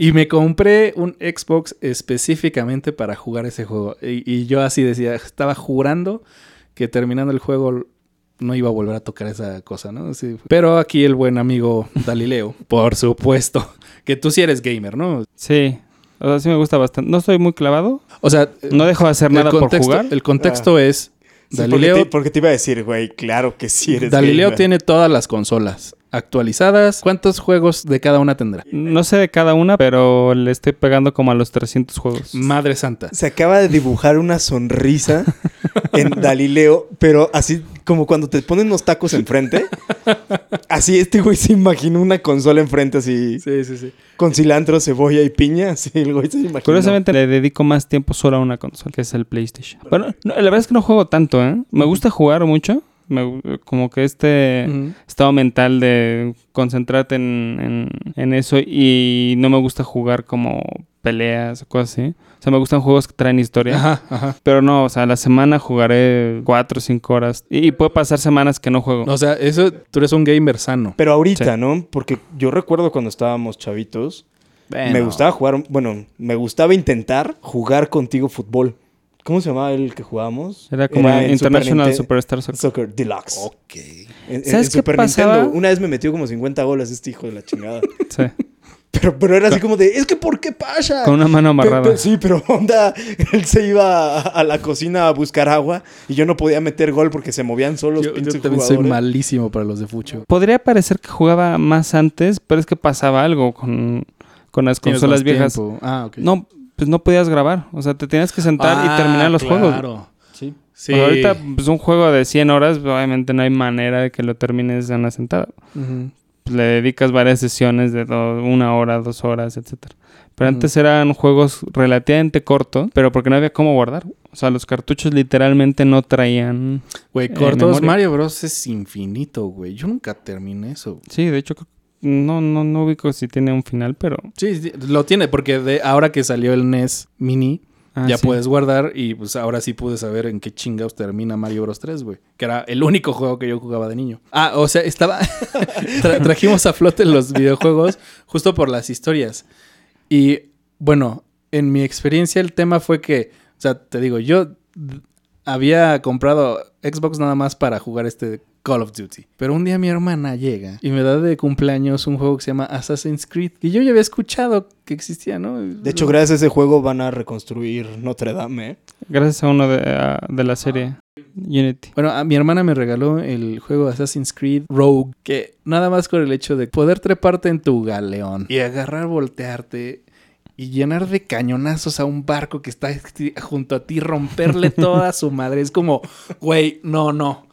Y me compré un Xbox específicamente para jugar ese juego. Y, y yo así decía, estaba jurando que terminando el juego no iba a volver a tocar esa cosa, ¿no? Sí. Pero aquí el buen amigo Galileo, por supuesto, que tú sí eres gamer, ¿no? Sí. O sea, sí me gusta bastante. No estoy muy clavado. O sea, No dejo de hacer nada por contexto, jugar. el contexto es Sí, porque, Galileo, te, porque te iba a decir, güey, claro que sí eres Galileo gamer. tiene todas las consolas actualizadas. ¿Cuántos juegos de cada una tendrá? No sé de cada una, pero le estoy pegando como a los 300 juegos. Madre santa. Se acaba de dibujar una sonrisa en Galileo, pero así como cuando te ponen unos tacos enfrente. Así este güey se imaginó una consola enfrente así Sí, sí, sí. con cilantro, cebolla y piña. Así el güey se imaginó. Curiosamente le dedico más tiempo solo a una consola, que es el PlayStation. Bueno, no, la verdad es que no juego tanto, ¿eh? Me gusta jugar mucho. Me como que este estado mental de concentrarte en, en- en eso y no me gusta jugar como peleas o cosas así. O sea, me gustan juegos que traen historia. Ajá, ajá. Pero no, o sea, a la semana jugaré cuatro o cinco horas. Y, y puede pasar semanas que no juego. O sea, eso, tú eres un gamer sano. Pero ahorita, Sí. ¿no? Porque yo recuerdo cuando estábamos chavitos, me gustaba jugar, bueno, me gustaba intentar jugar contigo fútbol. ¿Cómo se llamaba el que jugábamos? Era como International Super Superstar Soccer. Soccer Deluxe. Ok. En, ¿Sabes en qué Super pasaba? Nintendo, una vez me metió como 50 goles este hijo de la chingada. Sí. Pero, pero era así como de, es que ¿por qué pasa? Con una mano amarrada. pe- sí, pero onda, él se iba a, a la cocina a buscar agua y yo no podía meter gol porque se movían solos Yo, yo también soy malísimo para los de fucho. Podría parecer que jugaba más antes, pero es que pasaba algo con, con las consolas viejas. Ah, ok. No, pues no podías grabar. O sea, te tenías que sentar y terminar los juegos. Ah, Claro. Sí. Sí. Pues ahorita, pues un juego de 100 horas, obviamente no hay manera de que lo termines en una sentada. Pues le dedicas varias sesiones de do- una hora, dos horas, etcétera. Pero antes eran juegos relativamente cortos, pero porque no había cómo guardar. O sea, los cartuchos literalmente no traían... Güey, Eh, cortos. Mario Bros. es infinito, güey. Yo nunca terminé eso. Sí, de hecho, creo- no, no, no ubico si tiene un final, pero... Sí, sí, lo tiene, porque de ahora que salió el NES Mini, Ah, ya sí. puedes guardar y pues ahora sí pude saber en qué chingados termina Mario Bros 3, güey. Que era el único juego que yo jugaba de niño. Ah, o sea, estaba... tra- trajimos a flote los videojuegos justo por las historias. Y bueno, en mi experiencia el tema fue que, o sea, te digo, yo había comprado Xbox nada más para jugar este Call of Duty. Pero un día mi hermana llega y me da de cumpleaños un juego que se llama Assassin's Creed. Y yo ya había escuchado que existía, ¿no? De hecho, gracias a ese juego van a reconstruir Notre Dame, ¿eh? Gracias a uno de, a- de la serie Unity. Bueno, a mi hermana me regaló el juego Assassin's Creed Rogue, que nada más con el hecho de poder treparte en tu galeón y agarrar, voltearte y llenar de cañonazos a un barco que está junto a ti, romperle toda su madre. Es como, güey, no, no,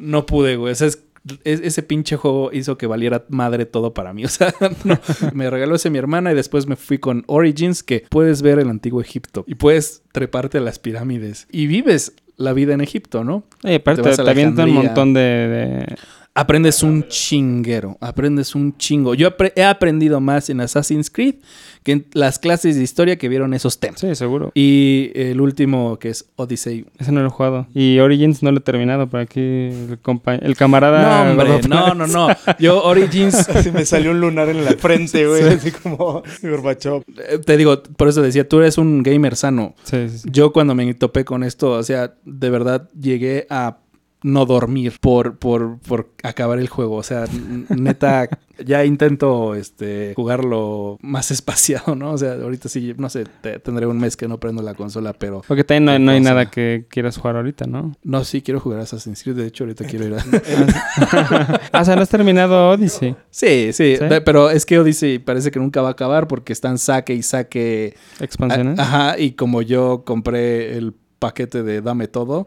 no pude, güey. O sea, es- es- ese pinche juego hizo que valiera madre todo para mí. O sea, no. me regaló ese mi hermana y después me fui con Origins, que puedes ver el antiguo Egipto y puedes treparte a las pirámides y vives la vida en Egipto, ¿no? Aparte, Te te, avientan un montón de, de- Aprendes un chinguero, aprendes un chingo. Yo apre- he aprendido más en Assassin's Creed que en las clases de historia que vieron esos temas. Sí, seguro. Y el último que es Odyssey. Ese no lo he jugado. Y Origins no lo he terminado, pero aquí el, el camarada... No, hombre, no, no, no. Yo Origins, Así me salió un lunar en la frente, güey. Así como Gorbachev. eh, te digo, por eso decía, tú eres un gamer sano. Sí, sí, sí. Yo cuando me topé con esto, o sea, de verdad llegué a no dormir por, por, por acabar el juego. O sea, neta, ya intento este, jugarlo más espaciado, ¿no? O sea, ahorita sí, no sé, te- tendré un mes que no prendo la consola, pero Porque también no, hay- no hay nada que quieras jugar ahorita, ¿no? no, sí quiero jugar Assassin's Creed. De hecho, ahorita quiero ir a... ah, o sea, no has terminado Odyssey. sí, sí, ¿Sí? pero es que Odyssey parece que nunca va a acabar porque están saque y saque... Expansiones. A- Ajá, y como yo compré el paquete de Dame Todo,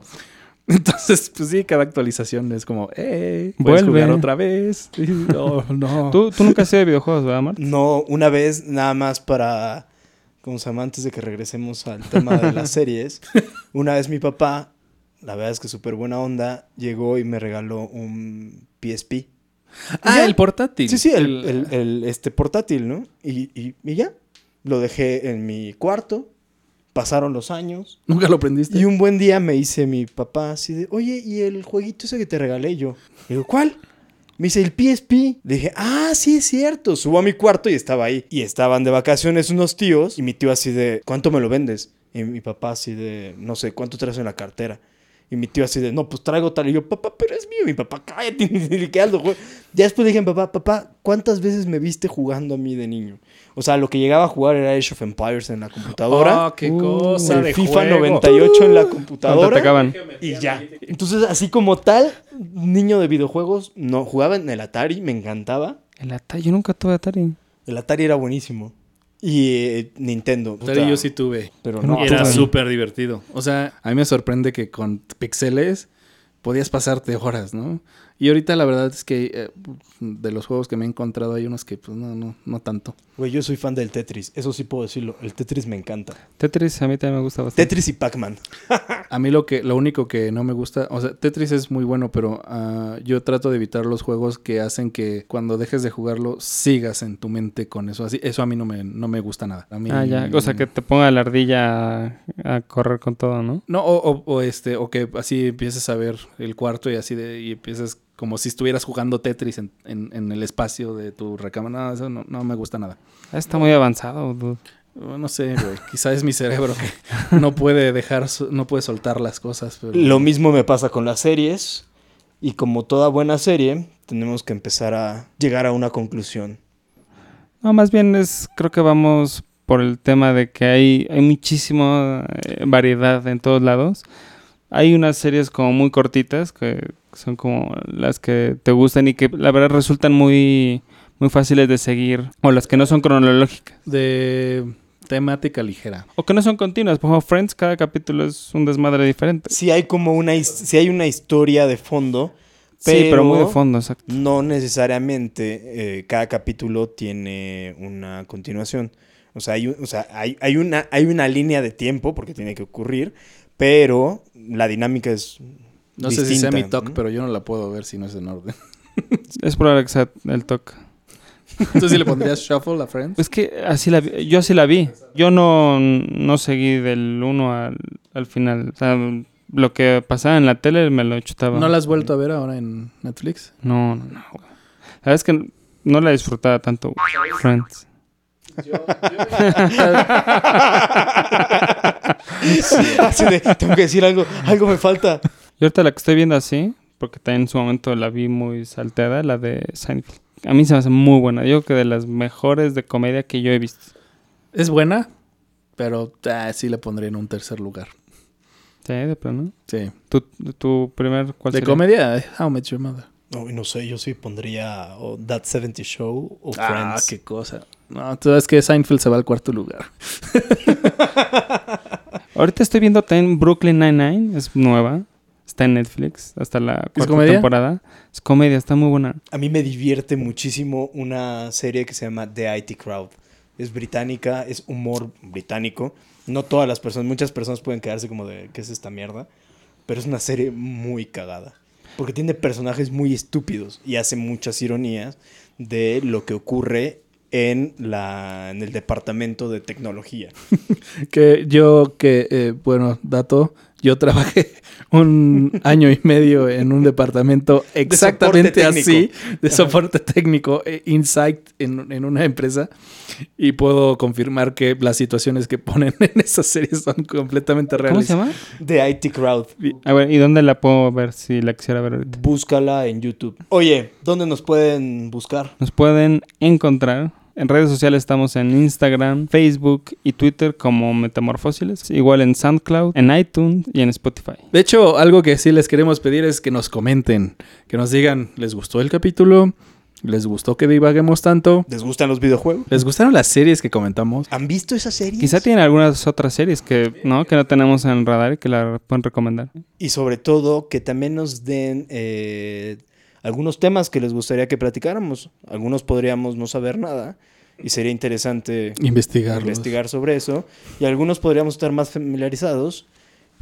entonces, pues sí, cada actualización es como, ¡eh! ¿Puedes Vuelve. jugar otra vez? Oh, no. ¿Tú, tú nunca has sido de videojuegos, ¿verdad, Mar? No, una vez nada más para, ¿cómo se llama? Antes de que regresemos al tema de las series. Una vez mi papá la verdad es que súper buena onda, llegó y me regaló un PSP. Ah, Ya. el portátil. Sí, sí, el, el- el, este portátil, ¿no? Y, y- y ya, lo dejé en mi cuarto, pasaron los años, Nunca lo aprendiste. y un buen día me dice mi papá así de, oye, ¿y el jueguito ese que te regalé yo? Le digo, ¿cuál? Me dice, el PSP. Le dije, ah, sí es cierto. Subo a mi cuarto y estaba ahí. Y estaban de vacaciones unos tíos. Y mi tío así de, ¿cuánto me lo vendes? Y mi papá así de, no sé, ¿cuánto traes en la cartera? Y mi tío así de, no, pues traigo tal. Y yo, papá, pero es mío. Y mi papá, cállate, ni qué algo, güey. Ya después dije, papá, papá, ¿cuántas veces me viste jugando a mí de niño? O sea, lo que llegaba a jugar era Age of Empires en la computadora. Oh, qué Uh, cosa el de FIFA juego. 98 en la ¿Cuánto computadora. atacaban? Y ya. Entonces, así como tal, niño de videojuegos, no jugaba en el Atari, me encantaba. El Atari, yo nunca tuve Atari. El Atari era buenísimo. Y eh, Nintendo. Puta, yo sí tuve. Pero no. era súper divertido. O sea, a mí me sorprende que con pixeles podías pasarte horas, ¿no? Y ahorita la verdad es que eh, de los juegos que me he encontrado hay unos que pues no, no, no tanto. Güey, yo soy fan del Tetris. Eso sí puedo decirlo. El Tetris me encanta. Tetris a mí también me gusta bastante. Tetris y Pac-Man. A mí lo que, lo único que no me gusta, o sea, Tetris es muy bueno, pero ah, yo trato de evitar los juegos que hacen que cuando dejes de jugarlo sigas en tu mente con eso. Así, eso a mí no me, no me gusta nada. A mí- Ah, ya. O sea, que te ponga la ardilla a, a correr con todo, ¿no? No, o, o- o este, o que así empieces a ver el cuarto y así de, y empiezas como si estuvieras jugando Tetris en, en- en el espacio de tu recámara. No, eso no, no me gusta nada. Está muy avanzado, dude. Oh, No sé, güey. Quizá es mi cerebro que no puede dejar, no puede soltar las cosas. Pero... Lo mismo me pasa con las series. Y como toda buena serie, tenemos que empezar a llegar a una conclusión. No, más bien es, creo que vamos por el tema de que hay, hay muchísima eh, variedad en todos lados. Hay unas series como muy cortitas que son como las que te gustan y que la verdad resultan muy, muy fáciles de seguir. O las que no son cronológicas. De temática ligera. O que no son continuas. Por ejemplo, Friends, cada capítulo es un desmadre diferente. Si hay como una, si hay una historia de fondo, Sí, pero muy de pero- fondo, exacto. no necesariamente eh, cada capítulo tiene una continuación. O sea, hay, un- o sea hay, hay una, hay una línea de tiempo porque tiene que ocurrir, pero la dinámica es No sé si sea mi ¿no? pero yo no la puedo ver si no es en orden. Es probable que sea el toque. Entonces, si le pondrías shuffle a Friends? Es que así la vi- yo así la vi. Yo no, no seguí del 1 al, al final. O sea, lo que pasaba en la tele me lo chutaba. ¿No la has vuelto a ver ahora en Netflix? No, no, no. La verdad es que no la disfrutaba tanto. Friends. Así de, tengo que decir algo, algo me falta. Ahorita la que estoy viendo así, porque también en su momento la vi muy salteada, la de Seinfeld. A mí se me hace muy buena. Yo creo que de las mejores de comedia que yo he visto. Es buena, pero ah, sí la pondría en un tercer lugar. Sí, de plano. Sí. ¿Tu, tu primer cuál De sería? comedia, How Met Your Mother. No, no sé, yo sí pondría o That 70 Show o Ah, Friends. qué cosa. No, tú sabes que Seinfeld se va al cuarto lugar. Ahorita estoy viendo también Brooklyn Nine-Nine, es nueva. Está en Netflix hasta la cuarta comedia? temporada. Es comedia, está muy buena. A mí me divierte muchísimo una serie que se llama The IT Crowd. Es británica, es humor británico. No todas las personas, muchas personas pueden quedarse como de, ¿qué es esta mierda? Pero es una serie muy cagada. Porque tiene personajes muy estúpidos y hace muchas ironías de lo que ocurre en, la, en el departamento de tecnología. Que yo, que, eh, bueno, dato, yo trabajé un año y medio en un departamento exactamente así, de soporte técnico, eh, Insight en, en una empresa, y puedo confirmar que las situaciones que ponen en esas series son completamente ¿Cómo reales. se llama? The IT Crowd. A ver, ¿y dónde la puedo ver si la quisiera ver ahorita? Búscala en YouTube. Oye, ¿dónde nos pueden buscar? Nos pueden encontrar. En redes sociales estamos en Instagram, Facebook y Twitter como Metamorfósiles. Igual en SoundCloud, en iTunes y en Spotify. De hecho, algo que sí les queremos pedir es que nos comenten, que nos digan, ¿les gustó el capítulo? ¿Les gustó que divaguemos tanto? ¿Les gustan los videojuegos? ¿Les gustaron las series que comentamos? ¿Han visto esa serie? Quizá tienen algunas otras series que no, que no tenemos en radar y que la pueden recomendar. Y sobre todo que también nos den eh, algunos temas que les gustaría que platicáramos. Algunos podríamos no saber nada y sería interesante investigar sobre eso. Y algunos podríamos estar más familiarizados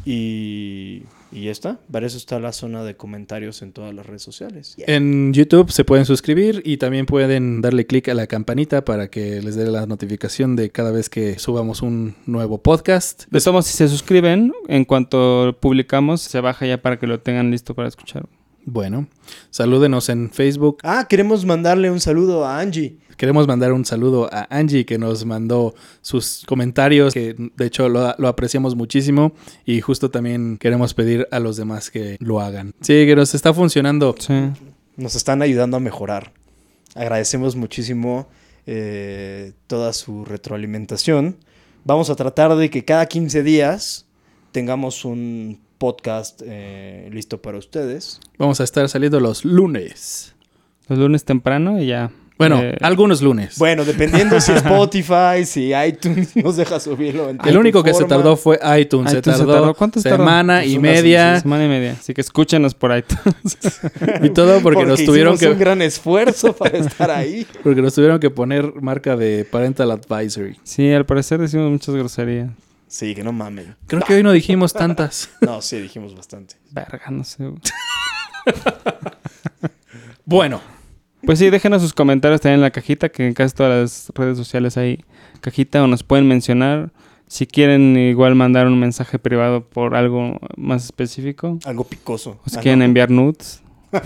Y, y ya está. Para eso está la zona de comentarios en todas las redes sociales. En YouTube se pueden suscribir y también pueden darle clic a la campanita para que les dé la notificación de cada vez que subamos un nuevo podcast. De todos modos, si se suscriben, en cuanto publicamos, se baja ya para que lo tengan listo para escuchar. Bueno, salúdenos en Facebook. Ah, queremos mandarle un saludo a Angie. Queremos mandar un saludo a Angie que nos mandó sus comentarios, que de hecho lo, lo apreciamos muchísimo y justo también queremos pedir a los demás que lo hagan. Sí, que nos está funcionando. Sí. Nos están ayudando a mejorar. Agradecemos muchísimo eh, toda su retroalimentación. Vamos a tratar de que cada 15 días tengamos un podcast eh, listo para ustedes. Vamos a estar saliendo los lunes. Los lunes temprano y ya. Bueno, Eh, algunos lunes. Bueno, dependiendo si Spotify, si iTunes nos deja subirlo. en El único que se tardó fue iTunes. se iTunes se tardó, tardó. ¿Cuánto se tardó? semana Pues y media Semana y media. Así que escúchenos por ahí. y todo porque, nos tuvieron hicimos un que gran esfuerzo para estar ahí. porque nos tuvieron que poner marca de parental advisory. sí, al parecer decimos muchas groserías. Sí, que no mamen. Creo que hoy no dijimos tantas. No, sí, dijimos bastante. Verga, no sé. Bueno, Pues sí, déjenos sus comentarios también en la cajita, que en casi todas las redes sociales hay cajita o nos pueden mencionar. Si quieren igual mandar un mensaje privado por algo más específico. Algo picoso. O si Ah, quieren no. enviar nudes.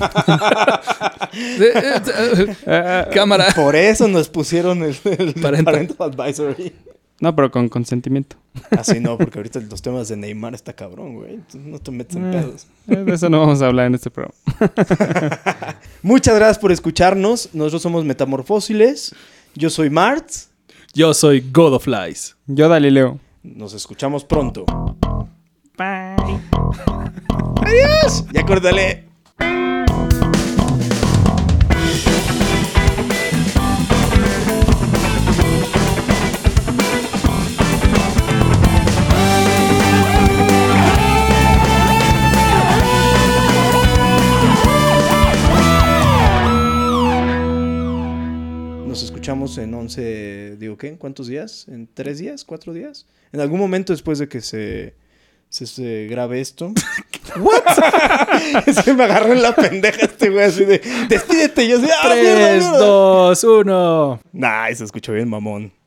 cámara. Por eso nos pusieron el, el Parental. parental advisory. No, pero con consentimiento. Así no, porque ahorita los temas de Neymar está cabrón, güey. Entonces, No te metes en Eh. pedos. Eh, De eso no vamos a hablar en este programa. Muchas gracias por escucharnos. Nosotros somos Metamorfósiles. Yo soy Mart. Yo soy God of Lies. Yo, Dalileo. Nos escuchamos pronto. Bye. Ya córtale. Nos escuchamos en 11, digo, ¿qué? ¿En cuántos días? ¿En tres días? ¿Cuatro días? En algún momento después de que se, se, se grabe esto. ¿What? que me agarró en la pendeja este güey así de, despídete. Y yo así, ¡ah, mierda, 3, mierda! 2, 1. Nah, se escuchó bien, mamón.